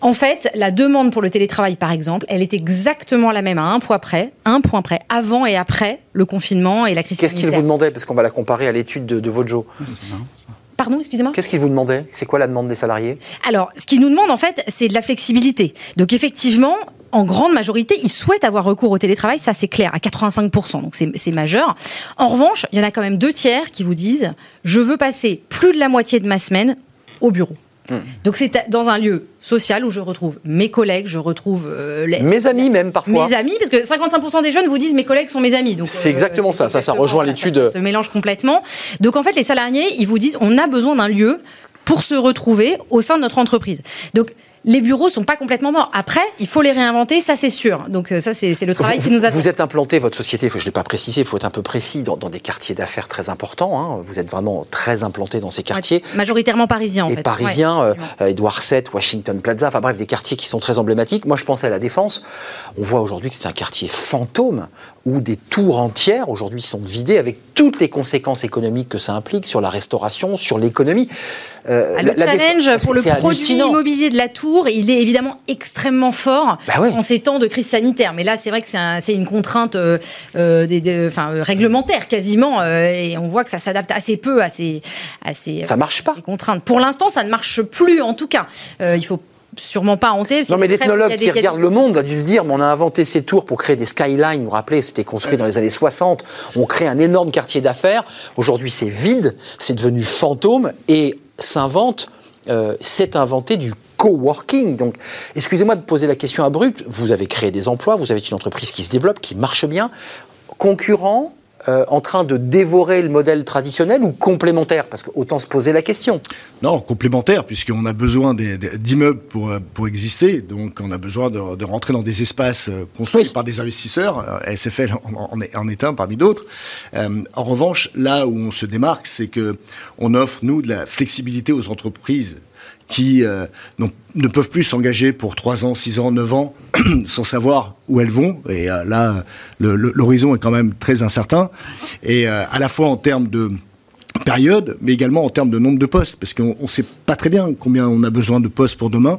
En fait, la demande pour le télétravail, par exemple, elle est exactement la même à un point près, un point près, avant et après le confinement et la crise Qu'est-ce qu'il vous demandait? Parce qu'on va la comparer à l'étude de, de Vojo. Pardon, excusez-moi Qu'est-ce qu'il vous demandait? C'est quoi la demande des salariés? Alors, ce qu'ils nous demandent, en fait, c'est de la flexibilité. Donc, effectivement, en grande majorité, ils souhaitent avoir recours au télétravail, ça c'est clair, à 85%, donc c'est majeur. En revanche, il y en a quand même deux tiers qui vous disent, je veux passer plus de la moitié de ma semaine au bureau. Hmm. Donc c'est dans un lieu social où je retrouve mes collègues, je retrouve euh, mes amis même parfois. Mes amis, parce que 55% des jeunes vous disent mes collègues sont mes amis. Donc c'est exactement euh, ça, ça, ça rejoint l'étude. Ça, se mélange complètement. Donc en fait, les salariés, ils vous disent on a besoin d'un lieu pour se retrouver au sein de notre entreprise. Donc les bureaux sont pas complètement morts. Après, il faut les réinventer, ça c'est sûr. Donc euh, ça c'est le travail qui nous attend. Vous êtes implanté, votre société, je ne l'ai pas précisé, il faut être un peu précis, dans, des quartiers d'affaires très importants. Hein. Vous êtes vraiment très implanté dans ces quartiers. majoritairement parisiens en Et parisiens, euh, euh, Edouard VII, Washington Plaza, enfin bref, des quartiers qui sont très emblématiques. Moi je pensais à la Défense. On voit aujourd'hui que c'est un quartier fantôme où des tours entières aujourd'hui sont vidées avec toutes les conséquences économiques que ça implique sur la restauration, sur l'économie. Euh, le challenge pour le produit immobilier de la tour, il est évidemment extrêmement fort bah en ces temps de crise sanitaire. Mais là, c'est vrai que c'est une contrainte euh, euh des, réglementaire quasiment, et on voit que ça s'adapte assez peu à ces, à ces, ça marche pas. Ces contraintes. Pour l'instant, ça ne marche plus. En tout cas, il faut sûrement pas hanté. Non, mais l'ethnologue qui regarde le monde a dû se dire on a inventé ces tours pour créer des skylines. Vous vous rappelez, c'était construit dans les années 60. On crée un énorme quartier d'affaires. Aujourd'hui, c'est vide, c'est devenu fantôme et s'invente, euh, s'est inventé du coworking. Donc, excusez-moi de poser la question abrupte. Vous avez créé des emplois, vous avez une entreprise qui se développe, qui marche bien. Concurrent euh, en train de dévorer le modèle traditionnel ou complémentaire? Parce qu'autant se poser la question. Non, complémentaire, puisqu'on a besoin d'immeubles pour, euh, pour exister. Donc, on a besoin de, rentrer dans des espaces euh, construits par des investisseurs. SFL en, est, en est un parmi d'autres. en revanche, là où on se démarque, c'est que on offre, nous, de la flexibilité aux entreprises qui euh, ne peuvent plus s'engager pour 3 ans, 6 ans, 9 ans <clears throat> sans savoir où elles vont. Et euh, là, l'horizon est quand même très incertain. Et euh, à la fois en termes de période, mais également en termes de nombre de postes, parce qu'on ne sait pas très bien combien on a besoin de postes pour demain.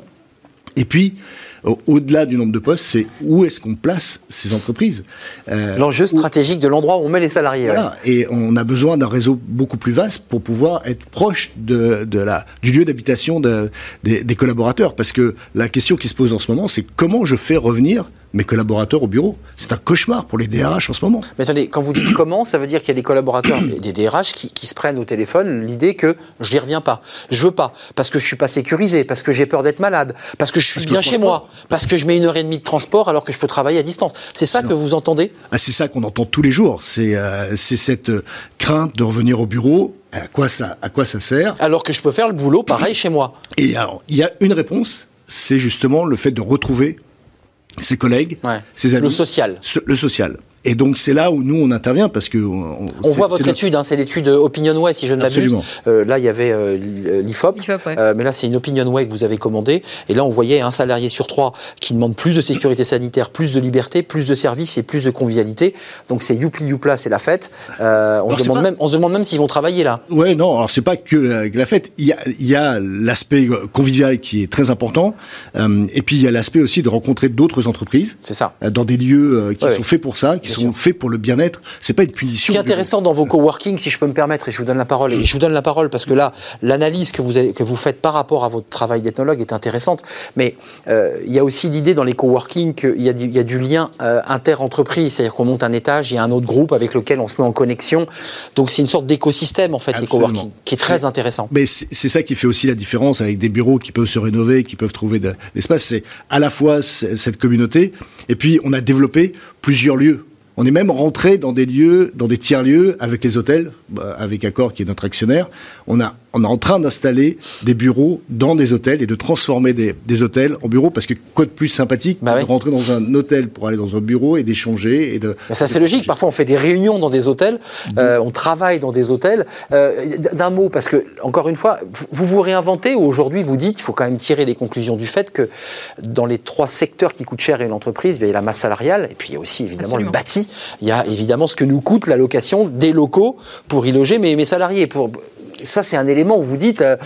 Et puis, au-delà du nombre de postes, c'est où est-ce qu'on place ces entreprises. Euh, L'enjeu stratégique de l'endroit où on met les salariés. Voilà. Et on a besoin d'un réseau beaucoup plus vaste pour pouvoir être proche de, de la, du lieu d'habitation de, des, des collaborateurs. Parce que la question qui se pose en ce moment, c'est comment je fais revenir mes collaborateurs au bureau? C'est un cauchemar pour les DRH en ce moment. Mais attendez, quand vous dites comment, ça veut dire qu'il y a des collaborateurs, <coughs> des DRH qui, qui se prennent au téléphone l'idée que je n'y reviens pas, je veux pas, parce que je suis pas sécurisé, parce que j'ai peur d'être malade, parce que je suis bien chez moi. Parce que je mets une heure et demie de transport alors que je peux travailler à distance. C'est ça que vous entendez? Ah, C'est ça qu'on entend tous les jours. C'est euh, cette crainte de revenir au bureau. À quoi, ça, à quoi ça sert? Alors que je peux faire le boulot pareil chez moi. Et alors, il y a une réponse, c'est justement le fait de retrouver ses collègues, ses amis. Le social. le social. Et donc c'est là où nous on intervient parce que on, voit votre étude, hein, c'est l'étude OpinionWay si je ne m'abuse. Euh, là il y avait euh, l'IFOP, euh, mais là c'est une OpinionWay que vous avez commandée. Et là on voyait un salarié sur trois qui demande plus de sécurité sanitaire, plus de liberté, plus de services et plus de convivialité. Donc c'est Youpli Youpla, c'est la fête. on, se demande même, on se demande même s'ils vont travailler là. Ouais non, alors c'est pas que la, fête. Il y a, il y a l'aspect convivial qui est très important, et puis il y a l'aspect aussi de rencontrer d'autres entreprises. C'est ça. Dans des lieux qui sont faits pour ça, qui sont faits pour le bien-être. C'est pas une punition. Ce qui est intéressant dans vos coworking, si je peux me permettre, et je vous donne la parole, et je vous donne la parole parce que là, l'analyse que vous, avez, que vous faites par rapport à votre travail d'ethnologue est intéressante. Mais euh, il y a aussi l'idée dans les coworking qu'il y, a du, il y a du lien euh, inter-entreprise, c'est-à-dire qu'on monte un étage, il y a un autre groupe avec lequel on se met en connexion. Donc c'est une sorte d'écosystème en fait, les coworking, qui est très intéressant. Mais c'est ça qui fait aussi la différence avec des bureaux qui peuvent se rénover, qui peuvent trouver de l'espace. C'est à la fois cette communauté, et puis on a développé plusieurs lieux on est même rentré dans des lieux, dans des tiers-lieux avec les hôtels, avec Accor qui est notre actionnaire. On a on est en train d'installer des bureaux dans des hôtels et de transformer des, hôtels en bureaux parce que quoi de plus sympathique bah de rentrer dans un hôtel pour aller dans un bureau et d'échanger et de. ça c'est logique. Parfois on fait des réunions dans des hôtels, mmh. euh, on travaille dans des hôtels. Euh, d'un mot parce que encore une fois, vous vous réinventez ou aujourd'hui vous dites il faut quand même tirer les conclusions du fait que dans les trois secteurs qui coûtent cher et l'entreprise, il y a la masse salariale et puis il y a aussi évidemment le bâti. Il y a évidemment ce que nous coûte la location des locaux pour y loger mes, mes salariés. Pour ça c'est un élément où vous dites, euh,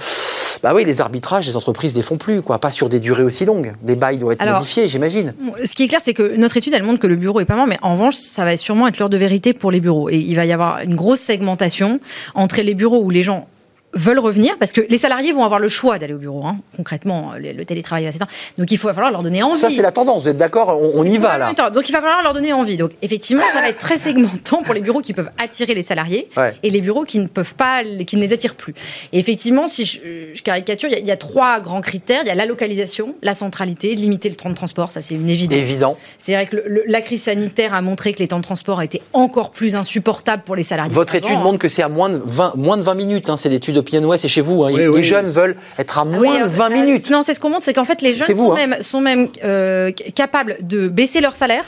bah oui, les arbitrages, les entreprises ne les font plus, quoi. Pas sur des durées aussi longues. Les bails doivent être modifiés, j'imagine. Ce qui est clair, c'est que notre étude, elle montre que le bureau est pas mort, mais en revanche, ça va sûrement être l'heure de vérité pour les bureaux. Et il va y avoir une grosse segmentation entre les bureaux où les gens veulent revenir parce que les salariés vont avoir le choix d'aller au bureau. Hein. Concrètement, le, télétravail va s'éteindre. Donc il va falloir leur donner envie. Ça, c'est la tendance. Vous êtes d'accord on, y va là. Donc il va falloir leur donner envie. Donc effectivement, ça va être très segmentant pour les bureaux qui peuvent attirer les salariés et les bureaux qui ne peuvent pas, qui ne les attirent plus. Et effectivement, si je, caricature, il y, a, trois grands critères. Il y a la localisation, la centralité, limiter le temps de transport. Ça, c'est une évidence. Évident. C'est vrai que la crise sanitaire a montré que les temps de transport étaient encore plus insupportables pour les salariés. Votre étude montre que c'est à moins de 20, moins de 20 minutes. Hein, c'est l'étude OpinionWay, c'est chez vous. Hein. les jeunes veulent être à ah moins de 20 minutes. Non, c'est ce qu'on montre, c'est qu'en fait, les jeunes sont, hein. même, sont même euh, capables de baisser leur salaire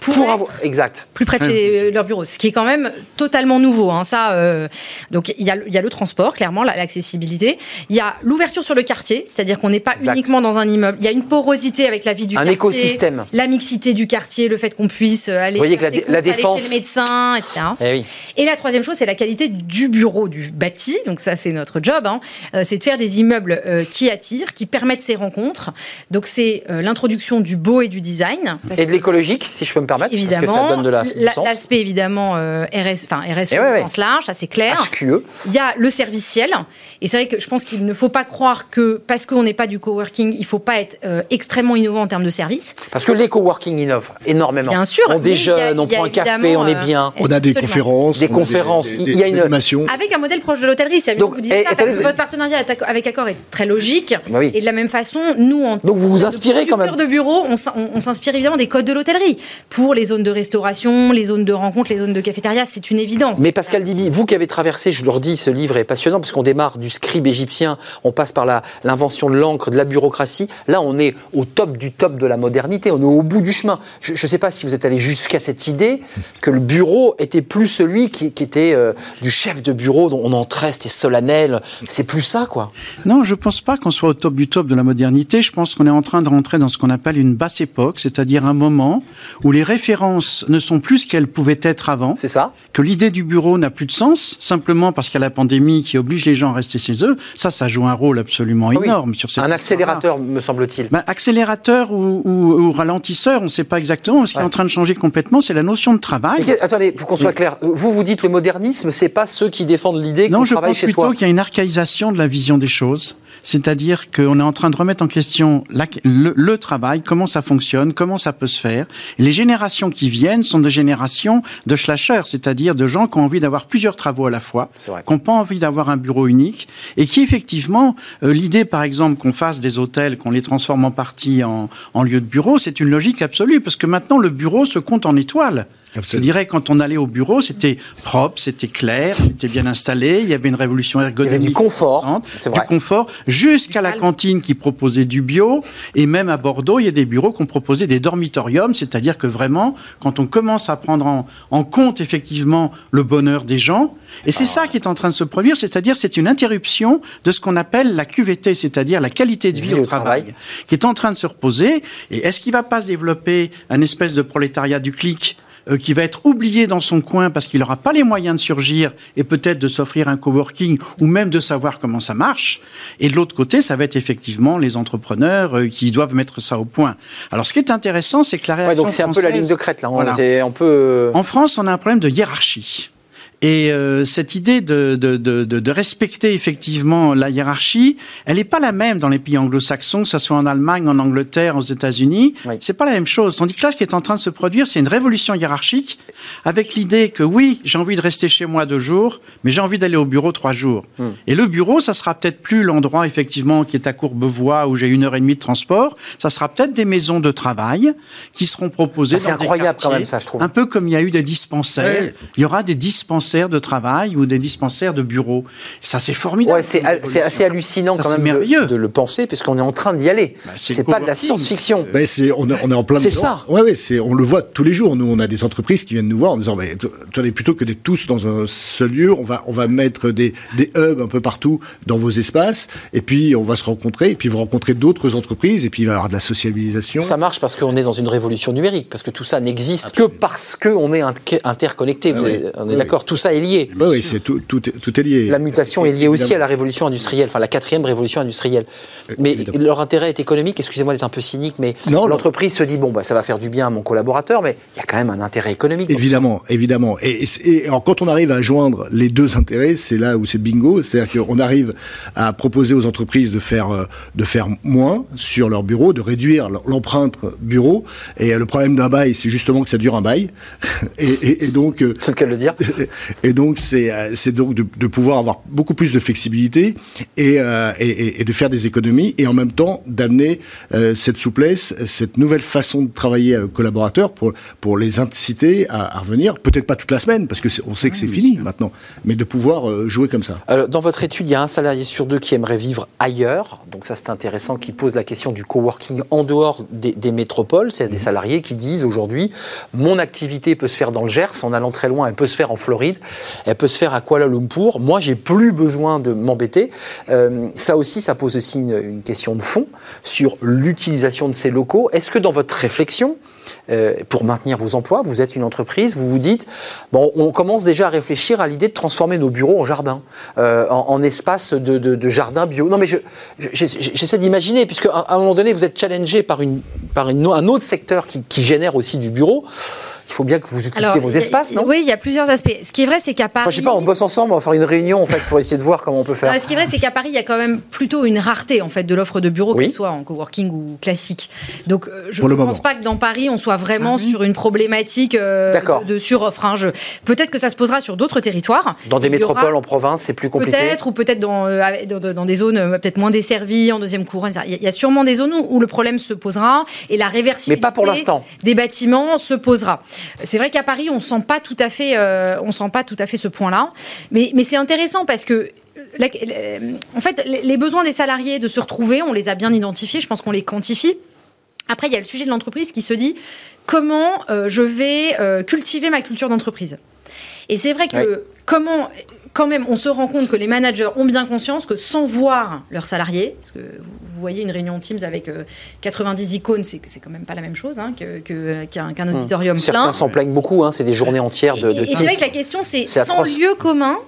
pour, avoir exact. plus près de chez leur bureau, ce qui est quand même totalement nouveau. Hein, ça, euh, donc il y, a, y a le transport, clairement, l'accessibilité. Il y a l'ouverture sur le quartier, c'est-à-dire qu'on n'est pas uniquement dans un immeuble. Il y a une porosité avec la vie du un quartier, écosystème, la mixité du quartier, le fait qu'on puisse aller, Vous que la, défense, chez le médecin, etc. Eh Et la troisième chose, c'est la qualité du bureau, du bâti. Donc ça, c'est notre job. Hein. Euh, c'est de faire des immeubles euh, qui attirent, qui permettent ces rencontres. Donc c'est l'introduction du beau et du design. Et de l'écologique, si je peux me permettre Évidemment. Parce que ça donne de la, L'aspect évidemment euh, RS, enfin RSE eh au sens large, ça c'est clair. HQE. Il y a le serviciel. Et c'est vrai que je pense qu'il ne faut pas croire que parce qu'on n'est pas du coworking, il ne faut pas être euh, extrêmement innovant en termes de services. Parce que les coworking innovent énormément. Bien sûr. On déjeune, on prend un café, on est bien. On a des conférences. Des conférences. il y a une animation. Avec un modèle proche de l'hôtellerie. C'est Donc, vous dites ça, parce que votre partenariat avec Accor est très logique. Bah et de la même façon, nous, en Donc vous vous inspirez quand même. de bureau, on s'inspire évidemment des codes de l'hôtellerie pour les zones de restauration, les zones de rencontre, les zones de cafétéria, c'est une évidence. Mais Pascal Dibi, vous qui avez traversé, je leur dis, ce livre est passionnant parce qu'on démarre du scribe égyptien, on passe par l'invention de l'encre, de la bureaucratie. Là, on est au top du top de la modernité, on est au bout du chemin. Je ne sais pas si vous êtes allé jusqu'à cette idée que le bureau était plus celui qui, était euh, du chef de bureau dont on entrait, c'était solennel. C'est plus ça, quoi. Non, je pense pas qu'on soit au top du top de la modernité. Je pense qu'on est en train de rentrer dans ce qu'on appelle une basse époque, c'est-à-dire un moment où les références ne sont plus ce qu'elles pouvaient être avant. C'est ça. Que l'idée du bureau n'a plus de sens, simplement parce qu'il y a la pandémie qui oblige les gens à rester chez eux. Ça, ça joue un rôle absolument ah énorme sur cette Un accélérateur, me semble-t-il. Ben, accélérateur ou, ralentisseur, on ne sait pas exactement. Ce qui est en train de changer complètement, c'est la notion de travail. attendez, pour qu'on soit clair, vous vous dites le modernisme, c'est pas ceux qui défendent l'idée qu'on travaille chez soi. Non, je pense plutôt qu'il y a une archaïsation de la vision des choses c'est-à-dire qu'on est en train de remettre en question le, travail, comment ça fonctionne, comment ça peut se faire. les générations qui viennent sont des générations de slashers, c'est-à-dire de gens qui ont envie d'avoir plusieurs travaux à la fois, qui n'ont pas envie d'avoir un bureau unique, et qui effectivement, euh, l'idée par exemple qu'on fasse des hôtels, qu'on les transforme en partie en, en lieu de bureau, c'est une logique absolue, parce que maintenant le bureau se compte en étoiles. Je dirais, quand on allait au bureau, c'était propre, c'était clair, c'était bien installé, il y avait une révolution ergonomique. Il y avait du confort. Du confort, jusqu'à la cantine qui proposait du bio. Et même à Bordeaux, il y a des bureaux qui ont proposé des dormitoriums, c'est-à-dire que vraiment, quand on commence à prendre en, compte effectivement le bonheur des gens, et c'est ça qui est en train de se produire, c'est-à-dire c'est une interruption de ce qu'on appelle la QVT, c'est-à-dire la qualité de vie, au travail, qui est en train de se reposer. Et est-ce qu'il ne va pas se développer un espèce de prolétariat du clic euh, qui va être oublié dans son coin parce qu'il n'aura pas les moyens de surgir et peut-être de s'offrir un coworking ou même de savoir comment ça marche. Et de l'autre côté, ça va être effectivement les entrepreneurs euh, qui doivent mettre ça au point. Alors, ce qui est intéressant, c'est que la réaction ouais, donc c'est un peu la ligne de crête là. On, peut... En France, on a un problème de hiérarchie. Et euh, cette idée de, de, de, de, respecter effectivement la hiérarchie, elle n'est pas la même dans les pays anglo-saxons, que ce soit en Allemagne, en Angleterre, aux États-Unis. Oui. C'est pas la même chose. Tandis que là, ce qui est en train de se produire, c'est une révolution hiérarchique avec l'idée que oui, j'ai envie de rester chez moi deux jours, mais j'ai envie d'aller au bureau trois jours. Hmm. Et le bureau, ça sera peut-être plus l'endroit effectivement qui est à Courbevoie où j'ai une heure et demie de transport. Ça sera peut-être des maisons de travail qui seront proposées. C'est incroyable quand même ça, je trouve. Un peu comme il y a eu des dispensaires. Il y aura des dispensaires de travail ou des dispensaires de bureaux. Ça, c'est formidable. c'est assez hallucinant quand même de, de, le penser, puisqu'on est en train d'y aller. Bah, c'est pas de la science-fiction. Bah, on, on, est en plein C'est ça. Ouais, ouais, on le voit tous les jours. Nous, on a des entreprises qui viennent nous voir en disant, bah, plutôt que d'être tous dans un seul lieu, on va, on va mettre des, des hubs un peu partout dans vos espaces, et puis on va se rencontrer, et puis vous rencontrez d'autres entreprises, et puis il va y avoir de la socialisation. Ça marche parce qu'on est dans une révolution numérique, parce que tout ça n'existe que parce qu'on est interconnecté. Ah on est d'accord, tout ça est lié. oui, c'est tout, tout, est lié. La mutation est liée aussi à la révolution industrielle, enfin la quatrième révolution industrielle. Euh, mais leur intérêt est économique, excusez-moi d'être un peu cynique, mais l'entreprise se dit, bon, bah, ça va faire du bien à mon collaborateur, mais il y a quand même un intérêt économique. Évidemment, évidemment. Et, alors, quand on arrive à joindre les deux intérêts, c'est là où c'est bingo, c'est-à-dire qu'on arrive à proposer aux entreprises de faire, euh, de faire moins sur leur bureau, de réduire l'empreinte bureau. Et le problème d'un bail, c'est justement que ça dure un bail. <laughs> et, et, donc... Euh, c'est le cas de le dire. <laughs> Et donc, c'est donc de, de, pouvoir avoir beaucoup plus de flexibilité et, et, et, de faire des économies et en même temps d'amener cette souplesse, cette nouvelle façon de travailler aux collaborateurs pour, pour les inciter à, revenir, peut-être pas toute la semaine, parce que on sait que c'est fini maintenant, mais de pouvoir euh, jouer comme ça. Alors, dans votre étude, il y a un salarié sur deux qui aimerait vivre ailleurs, donc ça c'est intéressant, qui pose la question du coworking en dehors des, métropoles, c'est des mhm. salariés qui disent aujourd'hui, mon activité peut se faire dans le Gers, en allant très loin, elle peut se faire en Floride, elle peut se faire à Kuala Lumpur, moi j'ai plus besoin de m'embêter. Euh, ça aussi, ça pose aussi une, question de fond sur l'utilisation de ces locaux. Est-ce que dans votre réflexion, euh, pour maintenir vos emplois, vous êtes une entreprise, vous vous dites, bon, on commence déjà à réfléchir à l'idée de transformer nos bureaux en jardin, euh, en, espace de, jardin bio. Non, mais j'essaie d'imaginer, puisque à, un moment donné, vous êtes challengé par, une, par un autre secteur qui génère aussi du bureau il faut bien que vous occupiez vos espaces, non? Oui, il y a plusieurs aspects. Ce qui est vrai, c'est qu'à Paris. je sais pas, on bosse ensemble, on va faire une réunion en fait pour essayer de voir comment on peut faire. ce qui est vrai, c'est qu'à Paris, il y a quand même plutôt une rareté en fait de l'offre de bureaux, que ce soit en coworking ou classique. Donc, euh, je ne pense pas que dans Paris, on soit vraiment ah sur une problématique euh, de suroffre. Hein. Peut-être que ça se posera sur d'autres territoires. Dans des métropoles en province, c'est plus compliqué. Peut-être, ou peut-être dans, euh, dans, des zones peut-être moins desservies, en deuxième courant. Il y a sûrement des zones où le problème se posera et la réversibilité Mais pas pour l'instant. des bâtiments se posera. C'est vrai qu'à Paris, on sent pas tout à fait, euh, on sent pas tout à fait ce point-là. Mais, mais c'est intéressant parce que en fait, les besoins des salariés de se retrouver, on les a bien identifiés, je pense qu'on les quantifie. Après, il y a le sujet de l'entreprise qui se dit comment euh, je vais euh, cultiver ma culture d'entreprise? Et c'est vrai que comment quand même, on se rend compte que les managers ont bien conscience que sans voir leurs salariés, parce que vous voyez une réunion Teams avec 90 euh, icônes, c'est quand même pas la même chose hein, qu'un hum. auditorium plein. Certains s'en plaignent beaucoup, hein, c'est des journées entières de, de Et, c'est vrai que la question, c'est sans lieu commun,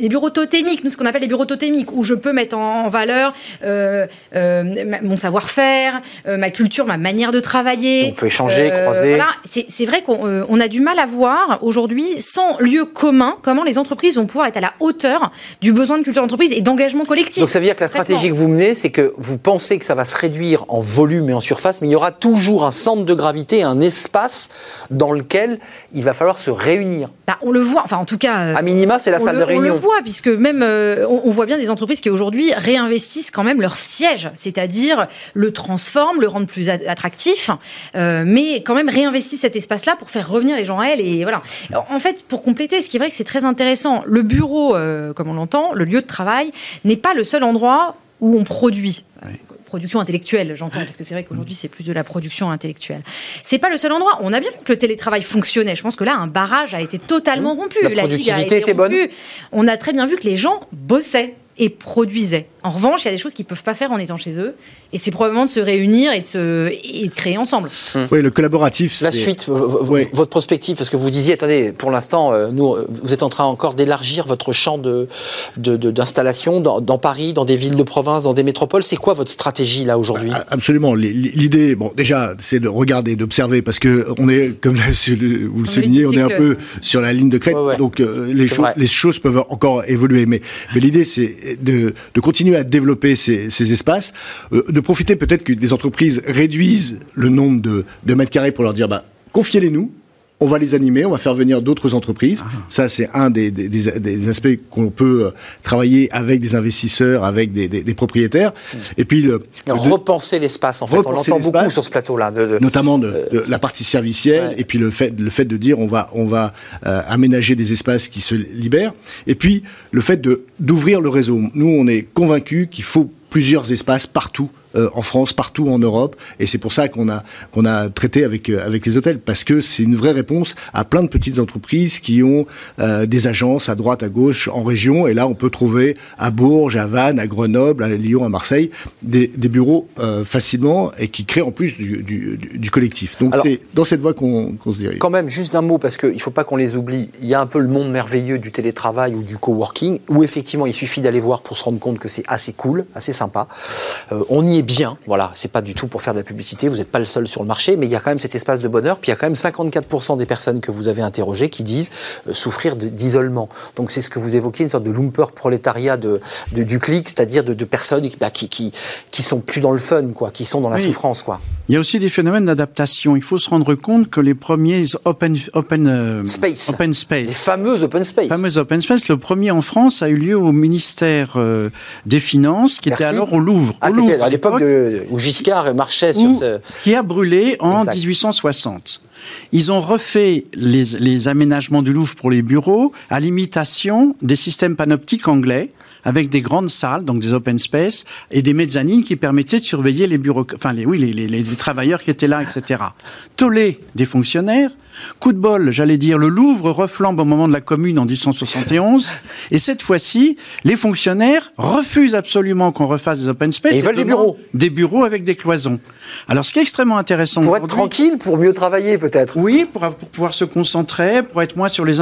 les bureaux totémiques, nous ce qu'on appelle les bureaux totémiques, où je peux mettre en, valeur euh, euh, mon savoir-faire, euh, ma culture, ma manière de travailler. On peut échanger, croiser. Voilà, c'est vrai qu'on a du mal à voir aujourd'hui, sans lieu commun, comment les entreprises vont pouvoir être à la hauteur du besoin de culture d'entreprise et d'engagement collectif. Donc ça veut dire que la stratégie que vous menez, c'est que vous pensez que ça va se réduire en volume et en surface, mais il y aura toujours un centre de gravité, un espace dans lequel il va falloir se réunir. Bah, on le voit, enfin en tout cas. à minima, c'est la salle de réunion. On le voit, puisque même euh, on, voit bien des entreprises qui aujourd'hui réinvestissent quand même leur siège, c'est-à-dire le transforment, le rendent plus attractif, euh, mais quand même réinvestissent cet espace-là pour faire revenir les gens à elles. Et voilà. En fait, pour compléter, ce qui est vrai que c'est très intéressant, le bureau, euh, comme on l'entend, le lieu de travail, n'est pas le seul endroit où on produit production intellectuelle, j'entends, parce que c'est vrai qu'aujourd'hui c'est plus de la production intellectuelle. C'est pas le seul endroit. On a bien vu que le télétravail fonctionnait. Je pense que là, un barrage a été totalement rompu. La, productivité était bonne. On a très bien vu que les gens bossaient et produisaient. En revanche, il y a des choses qu'ils ne peuvent pas faire en étant chez eux. Et c'est probablement de se réunir et de, se, et de créer ensemble. Hum. Oui, le collaboratif. La suite, votre prospective, parce que vous disiez, attendez, pour l'instant, euh, nous, euh, vous êtes en train encore d'élargir votre champ d'installation de, de, dans, Paris, dans des villes de province, dans des métropoles. C'est quoi votre stratégie là aujourd'hui? Bah, Absolument. L'idée, bon, déjà, c'est de regarder, d'observer, parce que on est, comme vous le soulignez, on est un peu sur la ligne de crête. donc euh, les, choses, les choses peuvent encore évoluer. Mais, mais l'idée, c'est de, de à développer ces, espaces, euh, de profiter peut-être que des entreprises réduisent le nombre de, de mètres carrés pour leur dire bah, confiez-les nous, on va les animer, on va faire venir d'autres entreprises. Ah. Ça, c'est un des, des, aspects qu'on peut euh, travailler avec des investisseurs, avec des, propriétaires. Hmm. Et puis le, repenser l'espace. En fait, on l'entend beaucoup sur ce plateau-là, notamment de, la partie servicielle, et puis le fait, le fait de dire on va, on va euh, aménager des espaces qui se libèrent. Et puis le fait d'ouvrir le réseau. Nous, on est convaincus qu'il faut plusieurs espaces partout euh, en France, partout en Europe, et c'est pour ça qu'on a qu'on a traité avec euh, avec les hôtels parce que c'est une vraie réponse à plein de petites entreprises qui ont euh, des agences à droite, à gauche, en région, et là on peut trouver à Bourges, à Vannes, à Grenoble, à Lyon, à Marseille des, des bureaux facilement et qui créent en plus du, du, du collectif. Donc c'est dans cette voie qu'on se dirige. Quand même, juste un mot parce qu'il ne faut pas qu'on les oublie. Il y a un peu le monde merveilleux du télétravail ou du coworking où effectivement il suffit d'aller voir pour se rendre compte que c'est assez cool, assez sympa. on y est bien. Voilà, c'est pas du tout pour faire de la publicité, vous n'êtes pas le seul sur le marché, mais il y a quand même cet espace de bonheur. Puis il y a quand même 54% des personnes que vous avez interrogées qui disent euh, souffrir d'isolement. Donc c'est ce que vous évoquez, une sorte de lumper prolétariat de, du clic, c'est-à-dire de, personnes bah, qui, qui, qui sont plus dans le fun, quoi, qui sont dans la souffrance, quoi. Il y a aussi des phénomènes d'adaptation. Il faut se rendre compte que les premiers open, open, euh, space. open space, les fameux open space, fameux open space, le premier en France a eu lieu au ministère euh, des Finances, qui était alors au Louvre. Ah, à l'époque où Giscard marchait sur ce... Qui a brûlé en 1860. Ils ont refait les, les, aménagements du Louvre pour les bureaux à l'imitation des systèmes panoptiques anglais avec des grandes salles, donc des open space, et des mezzanines qui permettaient de surveiller les bureaux, enfin les, oui, les, les, les travailleurs qui étaient là, etc. <laughs> Tollé des fonctionnaires, Coup de bol, j'allais dire, le Louvre reflambe au moment de la Commune en 1871, et cette fois-ci, les fonctionnaires refusent absolument qu'on refasse des open space. Et ils veulent des bureaux. Des bureaux avec des cloisons. Alors, ce qui est extrêmement intéressant pour être tranquille, pour mieux travailler peut-être. Oui, pour, pouvoir se concentrer, pour être moins sur les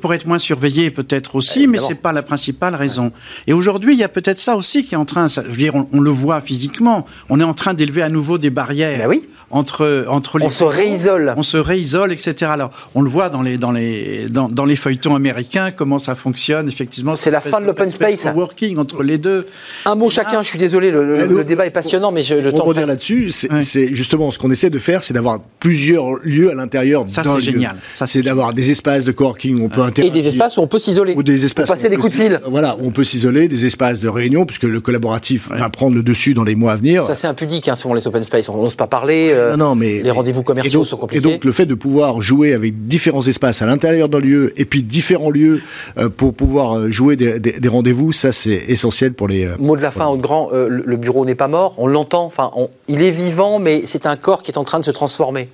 pour être moins surveillé peut-être aussi, mais c'est pas la principale raison. Et aujourd'hui, il y a peut-être ça aussi qui est en train, je veux dire, on, le voit physiquement, on est en train d'élever à nouveau des barrières. Ben oui entre entre les on se réisole. on se réisole etc alors on le voit dans les dans les dans, dans les feuilletons américains comment ça fonctionne effectivement c'est la fin de l'open space. working entre les deux. Un mot chacun je suis désolé le, débat est passionnant mais je, le temps revenir là-dessus c'est justement ce qu'on essaie de faire c'est d'avoir plusieurs lieux à l'intérieur ça c'est génial. Ça c'est d'avoir des espaces de coworking où on peut interagir. Et des espaces où on peut s'isoler. Ou des espaces passer des coups de fil. voilà où on peut s'isoler des espaces de réunion puisque le collaboratif va prendre le dessus dans les mois à venir. Ça c'est impudique hein, souvent les open space. On n'ose pas parler euh, non, mais les rendez-vous commerciaux sont compliqués. Et donc le fait de pouvoir jouer avec différents espaces à l'intérieur d'un lieu et puis différents lieux euh, pour pouvoir euh, jouer des, des, rendez-vous, ça c'est essentiel pour les. Mot de la fin, au grand, le bureau n'est pas mort. On l'entend. Enfin, il est vivant, mais c'est un corps qui est en train de se transformer.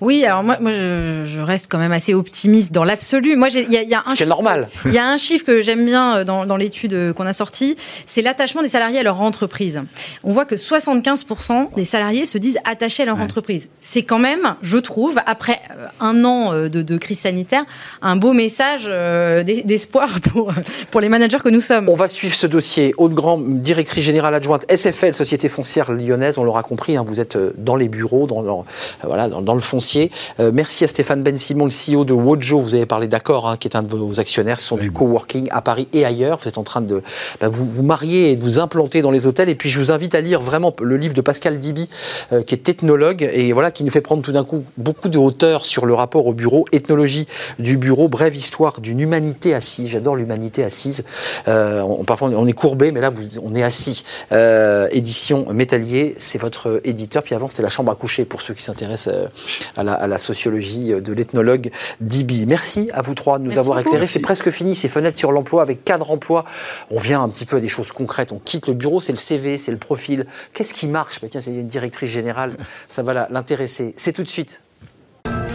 Oui, alors moi, moi je, reste quand même assez optimiste dans l'absolu. Moi, il y, a, un chiffre, normal. Il y a un chiffre que j'aime bien euh, dans, dans l'étude euh, qu'on a sortie, c'est l'attachement des salariés à leur entreprise. On voit que 75% des salariés se disent attachés à leur entreprise. C'est quand même, je trouve, après euh, un an de, de crise sanitaire, un beau message d'espoir <laughs> pour, pour les managers que nous sommes. On va suivre ce dossier. Aude Grand, directrice générale adjointe SFL, Société foncière lyonnaise, on l'aura compris, hein, vous êtes dans les bureaux, dans, voilà, dans, dans le foncier. Euh, merci à Stéphane Ben Simon, le CEO de Wojo. Vous avez parlé d'accord, hein, qui est un de vos actionnaires. Ce sont du coworking à Paris et ailleurs. Vous êtes en train de bah, vous, vous, marier et de vous implanter dans les hôtels. Et puis je vous invite à lire vraiment le livre de Pascal Diby, euh, qui est ethnologue et voilà qui nous fait prendre tout d'un coup beaucoup de hauteur sur le rapport au bureau, ethnologie du bureau, brève histoire d'une humanité assise. J'adore l'humanité assise. Euh, on, parfois on est courbé, mais là on est assis. édition Métallier, c'est votre éditeur. Puis avant c'était la chambre à coucher pour ceux qui s'intéressent à la, à la sociologie de l'ethnologue Dibi. Merci à vous trois de nous avoir éclairés. C'est presque fini, ces fenêtres sur l'emploi avec cadre emploi. On vient un petit peu à des choses concrètes. On quitte le bureau, c'est le CV, c'est le profil. Qu'est-ce qui marche? Bah, Tiens, c'est une directrice générale, ça va l'intéresser. C'est tout de suite.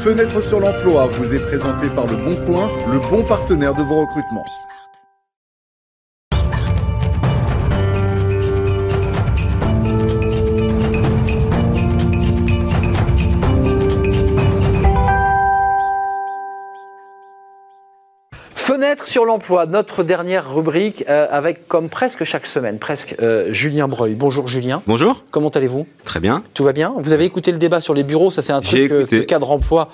Fenêtre sur l'emploi vous est présenté par Le Bon Coin, le bon partenaire de vos recrutements. Fenêtre sur l'emploi, notre dernière rubrique euh, avec comme presque chaque semaine, presque euh, Julien Breuil. Bonjour Julien. Bonjour. Comment allez-vous? Très bien. Tout va bien? Vous avez écouté le débat sur les bureaux, ça c'est un truc que le cadre emploi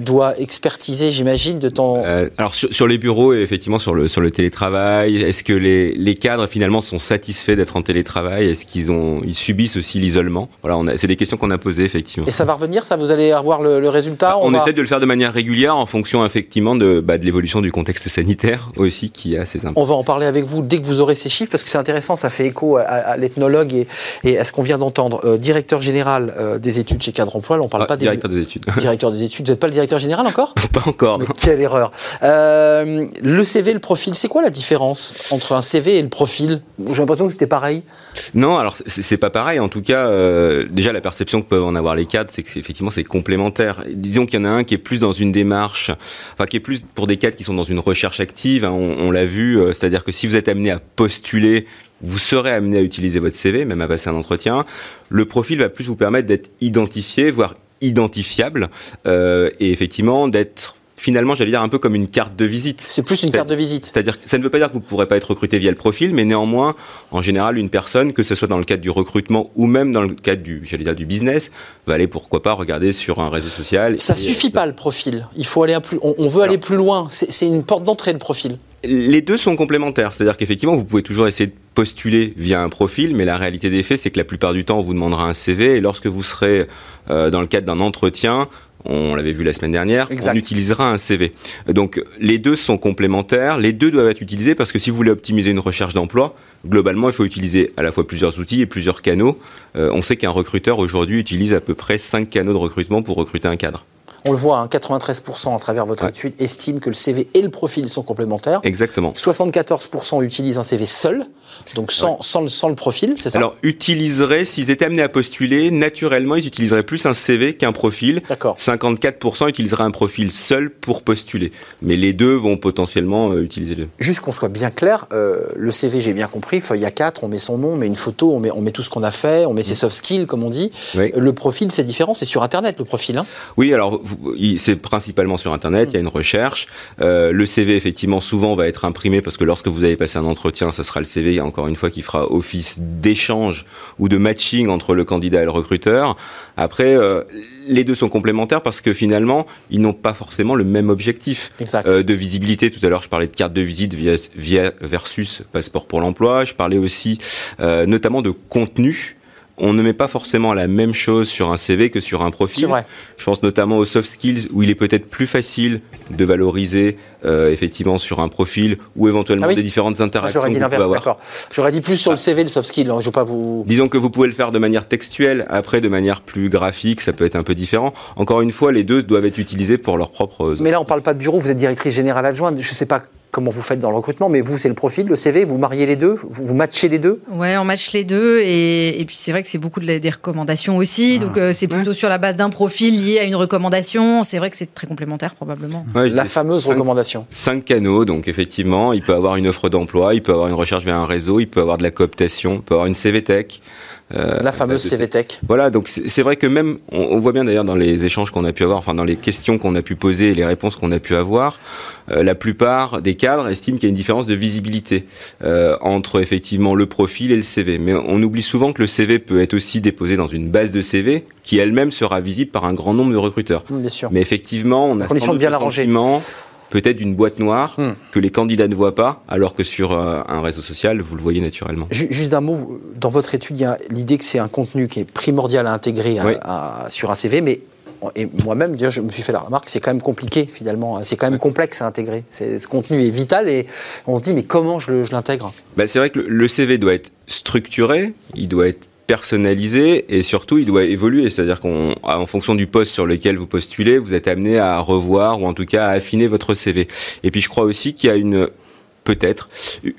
doit expertiser, j'imagine, de temps. Euh, alors sur, les bureaux et effectivement sur le sur le télétravail, est-ce que les, les cadres finalement sont satisfaits d'être en télétravail? Est-ce qu'ils ont ils subissent aussi l'isolement? Voilà, c'est des questions qu'on a posées effectivement. Et ça va revenir, ça? Vous allez avoir le, résultat? Bah, On, essaie de le faire de manière régulière en fonction effectivement de, bah, de l'évolution du contexte sanitaire aussi qui a ses impacts. On va en parler avec vous dès que vous aurez ces chiffres parce que c'est intéressant, ça fait écho à, l'ethnologue et, à ce qu'on vient d'entendre. Euh, directeur général euh, des études chez Cadre Emploi, là on parle ah, pas directeur des, études. <laughs> directeur des études. Vous n'êtes pas le directeur général encore? <laughs> Pas encore. Mais quelle erreur. Euh, le CV, le profil, c'est quoi la différence entre un CV et le profil? J'ai l'impression que c'était pareil. Non, alors c'est pas pareil. En tout cas, déjà la perception que peuvent en avoir les cadres, c'est que effectivement c'est complémentaire. Disons qu'il y en a un qui est plus dans une démarche, enfin qui est plus pour des cadres qui sont dans une recherche active, hein, on, l'a vu, euh, c'est-à-dire que si vous êtes amené à postuler, vous serez amené à utiliser votre CV, même à passer un entretien. Le profil va plus vous permettre d'être identifié, voire identifiable, euh, et effectivement d'être finalement, j'allais dire un peu comme une carte de visite. C'est plus une carte de visite. C'est-à-dire, ça ne veut pas dire que vous ne pourrez pas être recruté via le profil, mais néanmoins, en général, une personne, que ce soit dans le cadre du recrutement ou même dans le cadre du, j'allais dire, du business, va aller pourquoi pas regarder sur un réseau social. Ça suffit pas le profil. Il faut aller un plus, on, veut aller plus loin. C'est une porte d'entrée le profil. Les deux sont complémentaires, c'est-à-dire qu'effectivement, vous pouvez toujours essayer de postuler via un profil, mais la réalité des faits, c'est que la plupart du temps, on vous demandera un CV, et lorsque vous serez euh, dans le cadre d'un entretien, on l'avait vu la semaine dernière, on utilisera un CV. Donc les deux sont complémentaires, les deux doivent être utilisés parce que si vous voulez optimiser une recherche d'emploi, globalement il faut utiliser à la fois plusieurs outils et plusieurs canaux. Euh, on sait qu'un recruteur aujourd'hui utilise à peu près 5 canaux de recrutement pour recruter un cadre. On le voit, 93% hein, à travers votre étude estiment que le CV et le profil sont complémentaires. Exactement. 74% utilisent un CV seul, donc sans, sans, le profil, c'est ça Alors, utiliseraient, s'ils étaient amenés à postuler, naturellement, ils utiliseraient plus un CV qu'un profil. D'accord. 54% utiliseraient un profil seul pour postuler. Mais les deux vont potentiellement euh, utiliser le. Juste qu'on soit bien clair, euh, le CV, j'ai bien compris, feuille A4, on met son nom, on met une photo, on met, on met tout ce qu'on a fait, on met ses mm. soft skills, comme on dit. Le profil, c'est différent, c'est sur Internet, le profil. Hein oui, alors, c'est principalement sur Internet, il y a une recherche. Euh, le CV, effectivement, souvent va être imprimé parce que lorsque vous allez passer un entretien, ça sera le CV, encore une fois, qui fera office d'échange ou de matching entre le candidat et le recruteur. Après, euh, les deux sont complémentaires parce que finalement, ils n'ont pas forcément le même objectif euh, de visibilité. Tout à l'heure, je parlais de carte de visite via, via versus passeport pour l'emploi. Je parlais aussi notamment de contenu on ne met pas forcément la même chose sur un CV que sur un profil. Vrai. Je pense notamment aux soft skills où il est peut-être plus facile de valoriser euh, effectivement sur un profil ou éventuellement ah des différentes interactions. J'aurais dit l'inverse, d'accord. J'aurais dit plus sur le CV le soft skill. Hein, je veux pas vous. Disons que vous pouvez le faire de manière textuelle, après de manière plus graphique, ça peut être un peu différent. Encore une fois, les deux doivent être utilisés pour leur propre. Mais là, on parle pas de bureau. Vous êtes directrice générale adjointe. Je sais pas comment vous faites dans le recrutement, mais vous, c'est le profil, le CV, vous mariez les deux, vous, matchez les deux? Ouais, on match les deux, et, puis c'est vrai que c'est beaucoup de, des recommandations aussi, ah. donc euh, c'est plutôt sur la base d'un profil lié à une recommandation. C'est vrai que c'est très complémentaire probablement. la fameuse recommandation. Cinq canaux, donc effectivement, il peut avoir une offre d'emploi, il peut avoir une recherche via un réseau, il peut avoir de la cooptation, il peut avoir une CV Tech. Euh, la fameuse CVTech. Voilà, donc c'est vrai que même, on, voit bien d'ailleurs dans les échanges qu'on a pu avoir, enfin dans les questions qu'on a pu poser et les réponses qu'on a pu avoir, euh, la plupart des cadres estiment qu'il y a une différence de visibilité euh, entre effectivement le profil et le CV. Mais on oublie souvent que le CV peut être aussi déposé dans une base de CV qui elle-même sera visible par un grand nombre de recruteurs. Bien sûr. Mais effectivement, on a sans bien le sentiment peut-être d'une boîte noire hmm. que les candidats ne voient pas, alors que sur euh, un réseau social, vous le voyez naturellement. Juste un mot, dans votre étude, il y a l'idée que c'est un contenu qui est primordial à intégrer sur un CV, mais et moi-même, je me suis fait la remarque, c'est quand même compliqué finalement, c'est quand même complexe à intégrer. Ce contenu est vital et on se dit, mais comment je l'intègre? Bah, C'est vrai que le CV doit être structuré, il doit être personnalisé et surtout il doit évoluer. C'est-à-dire qu'en fonction du poste sur lequel vous postulez, vous êtes amené à revoir ou en tout cas à affiner votre CV. Et puis je crois aussi qu'il y a une peut-être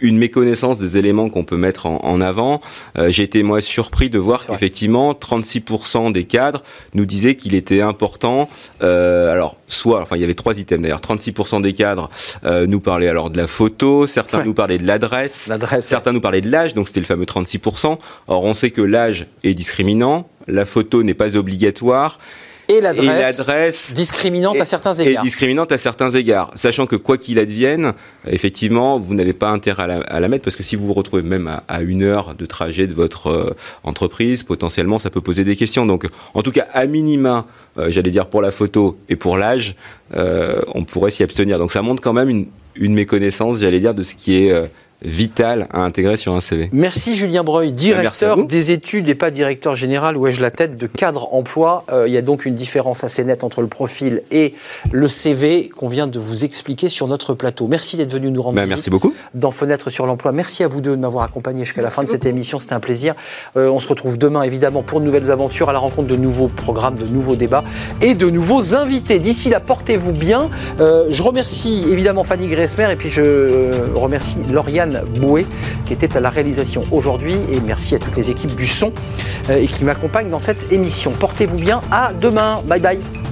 une méconnaissance des éléments qu'on peut mettre en, avant. Euh, j'ai été moi surpris de voir qu'effectivement 36% des cadres nous disaient qu'il était important. Euh, alors soit, enfin il y avait trois items d'ailleurs. 36% des cadres euh, nous parlaient alors de la photo, certains nous parlaient de l'adresse, certains nous parlaient de l'âge, donc c'était le fameux 36%. Or on sait que l'âge est discriminant, la photo n'est pas obligatoire et l'adresse discriminante à certains égards. Et discriminante à certains égards, sachant que quoi qu'il advienne, effectivement, vous n'avez pas intérêt à la, mettre parce que si vous vous retrouvez même à, une heure de trajet de votre euh, entreprise, potentiellement, ça peut poser des questions. Donc, en tout cas, à minima, euh, j'allais dire pour la photo et pour l'âge, euh, on pourrait s'y abstenir. Donc, ça montre quand même une, une méconnaissance, j'allais dire, de ce qui est vital à intégrer sur un CV. Merci Julien Breuil, directeur des études et pas directeur général, où ai-je la tête de cadre emploi. Euh, il y a donc une différence assez nette entre le profil et le CV qu'on vient de vous expliquer sur notre plateau. Merci d'être venu nous rendre bah, visite merci beaucoup. dans Fenêtre sur l'emploi. Merci à vous deux de m'avoir accompagné jusqu'à la fin de cette émission. C'était un plaisir. Euh, on se retrouve demain évidemment pour de nouvelles aventures, à la rencontre de nouveaux programmes, de nouveaux débats et de nouveaux invités. D'ici là, portez-vous bien. Euh, je remercie évidemment Fanny Gressmer et puis je remercie Lauriane Boué, qui était à la réalisation aujourd'hui. Et merci à toutes les équipes du son euh, et qui m'accompagnent dans cette émission. Portez-vous bien. À demain. Bye bye.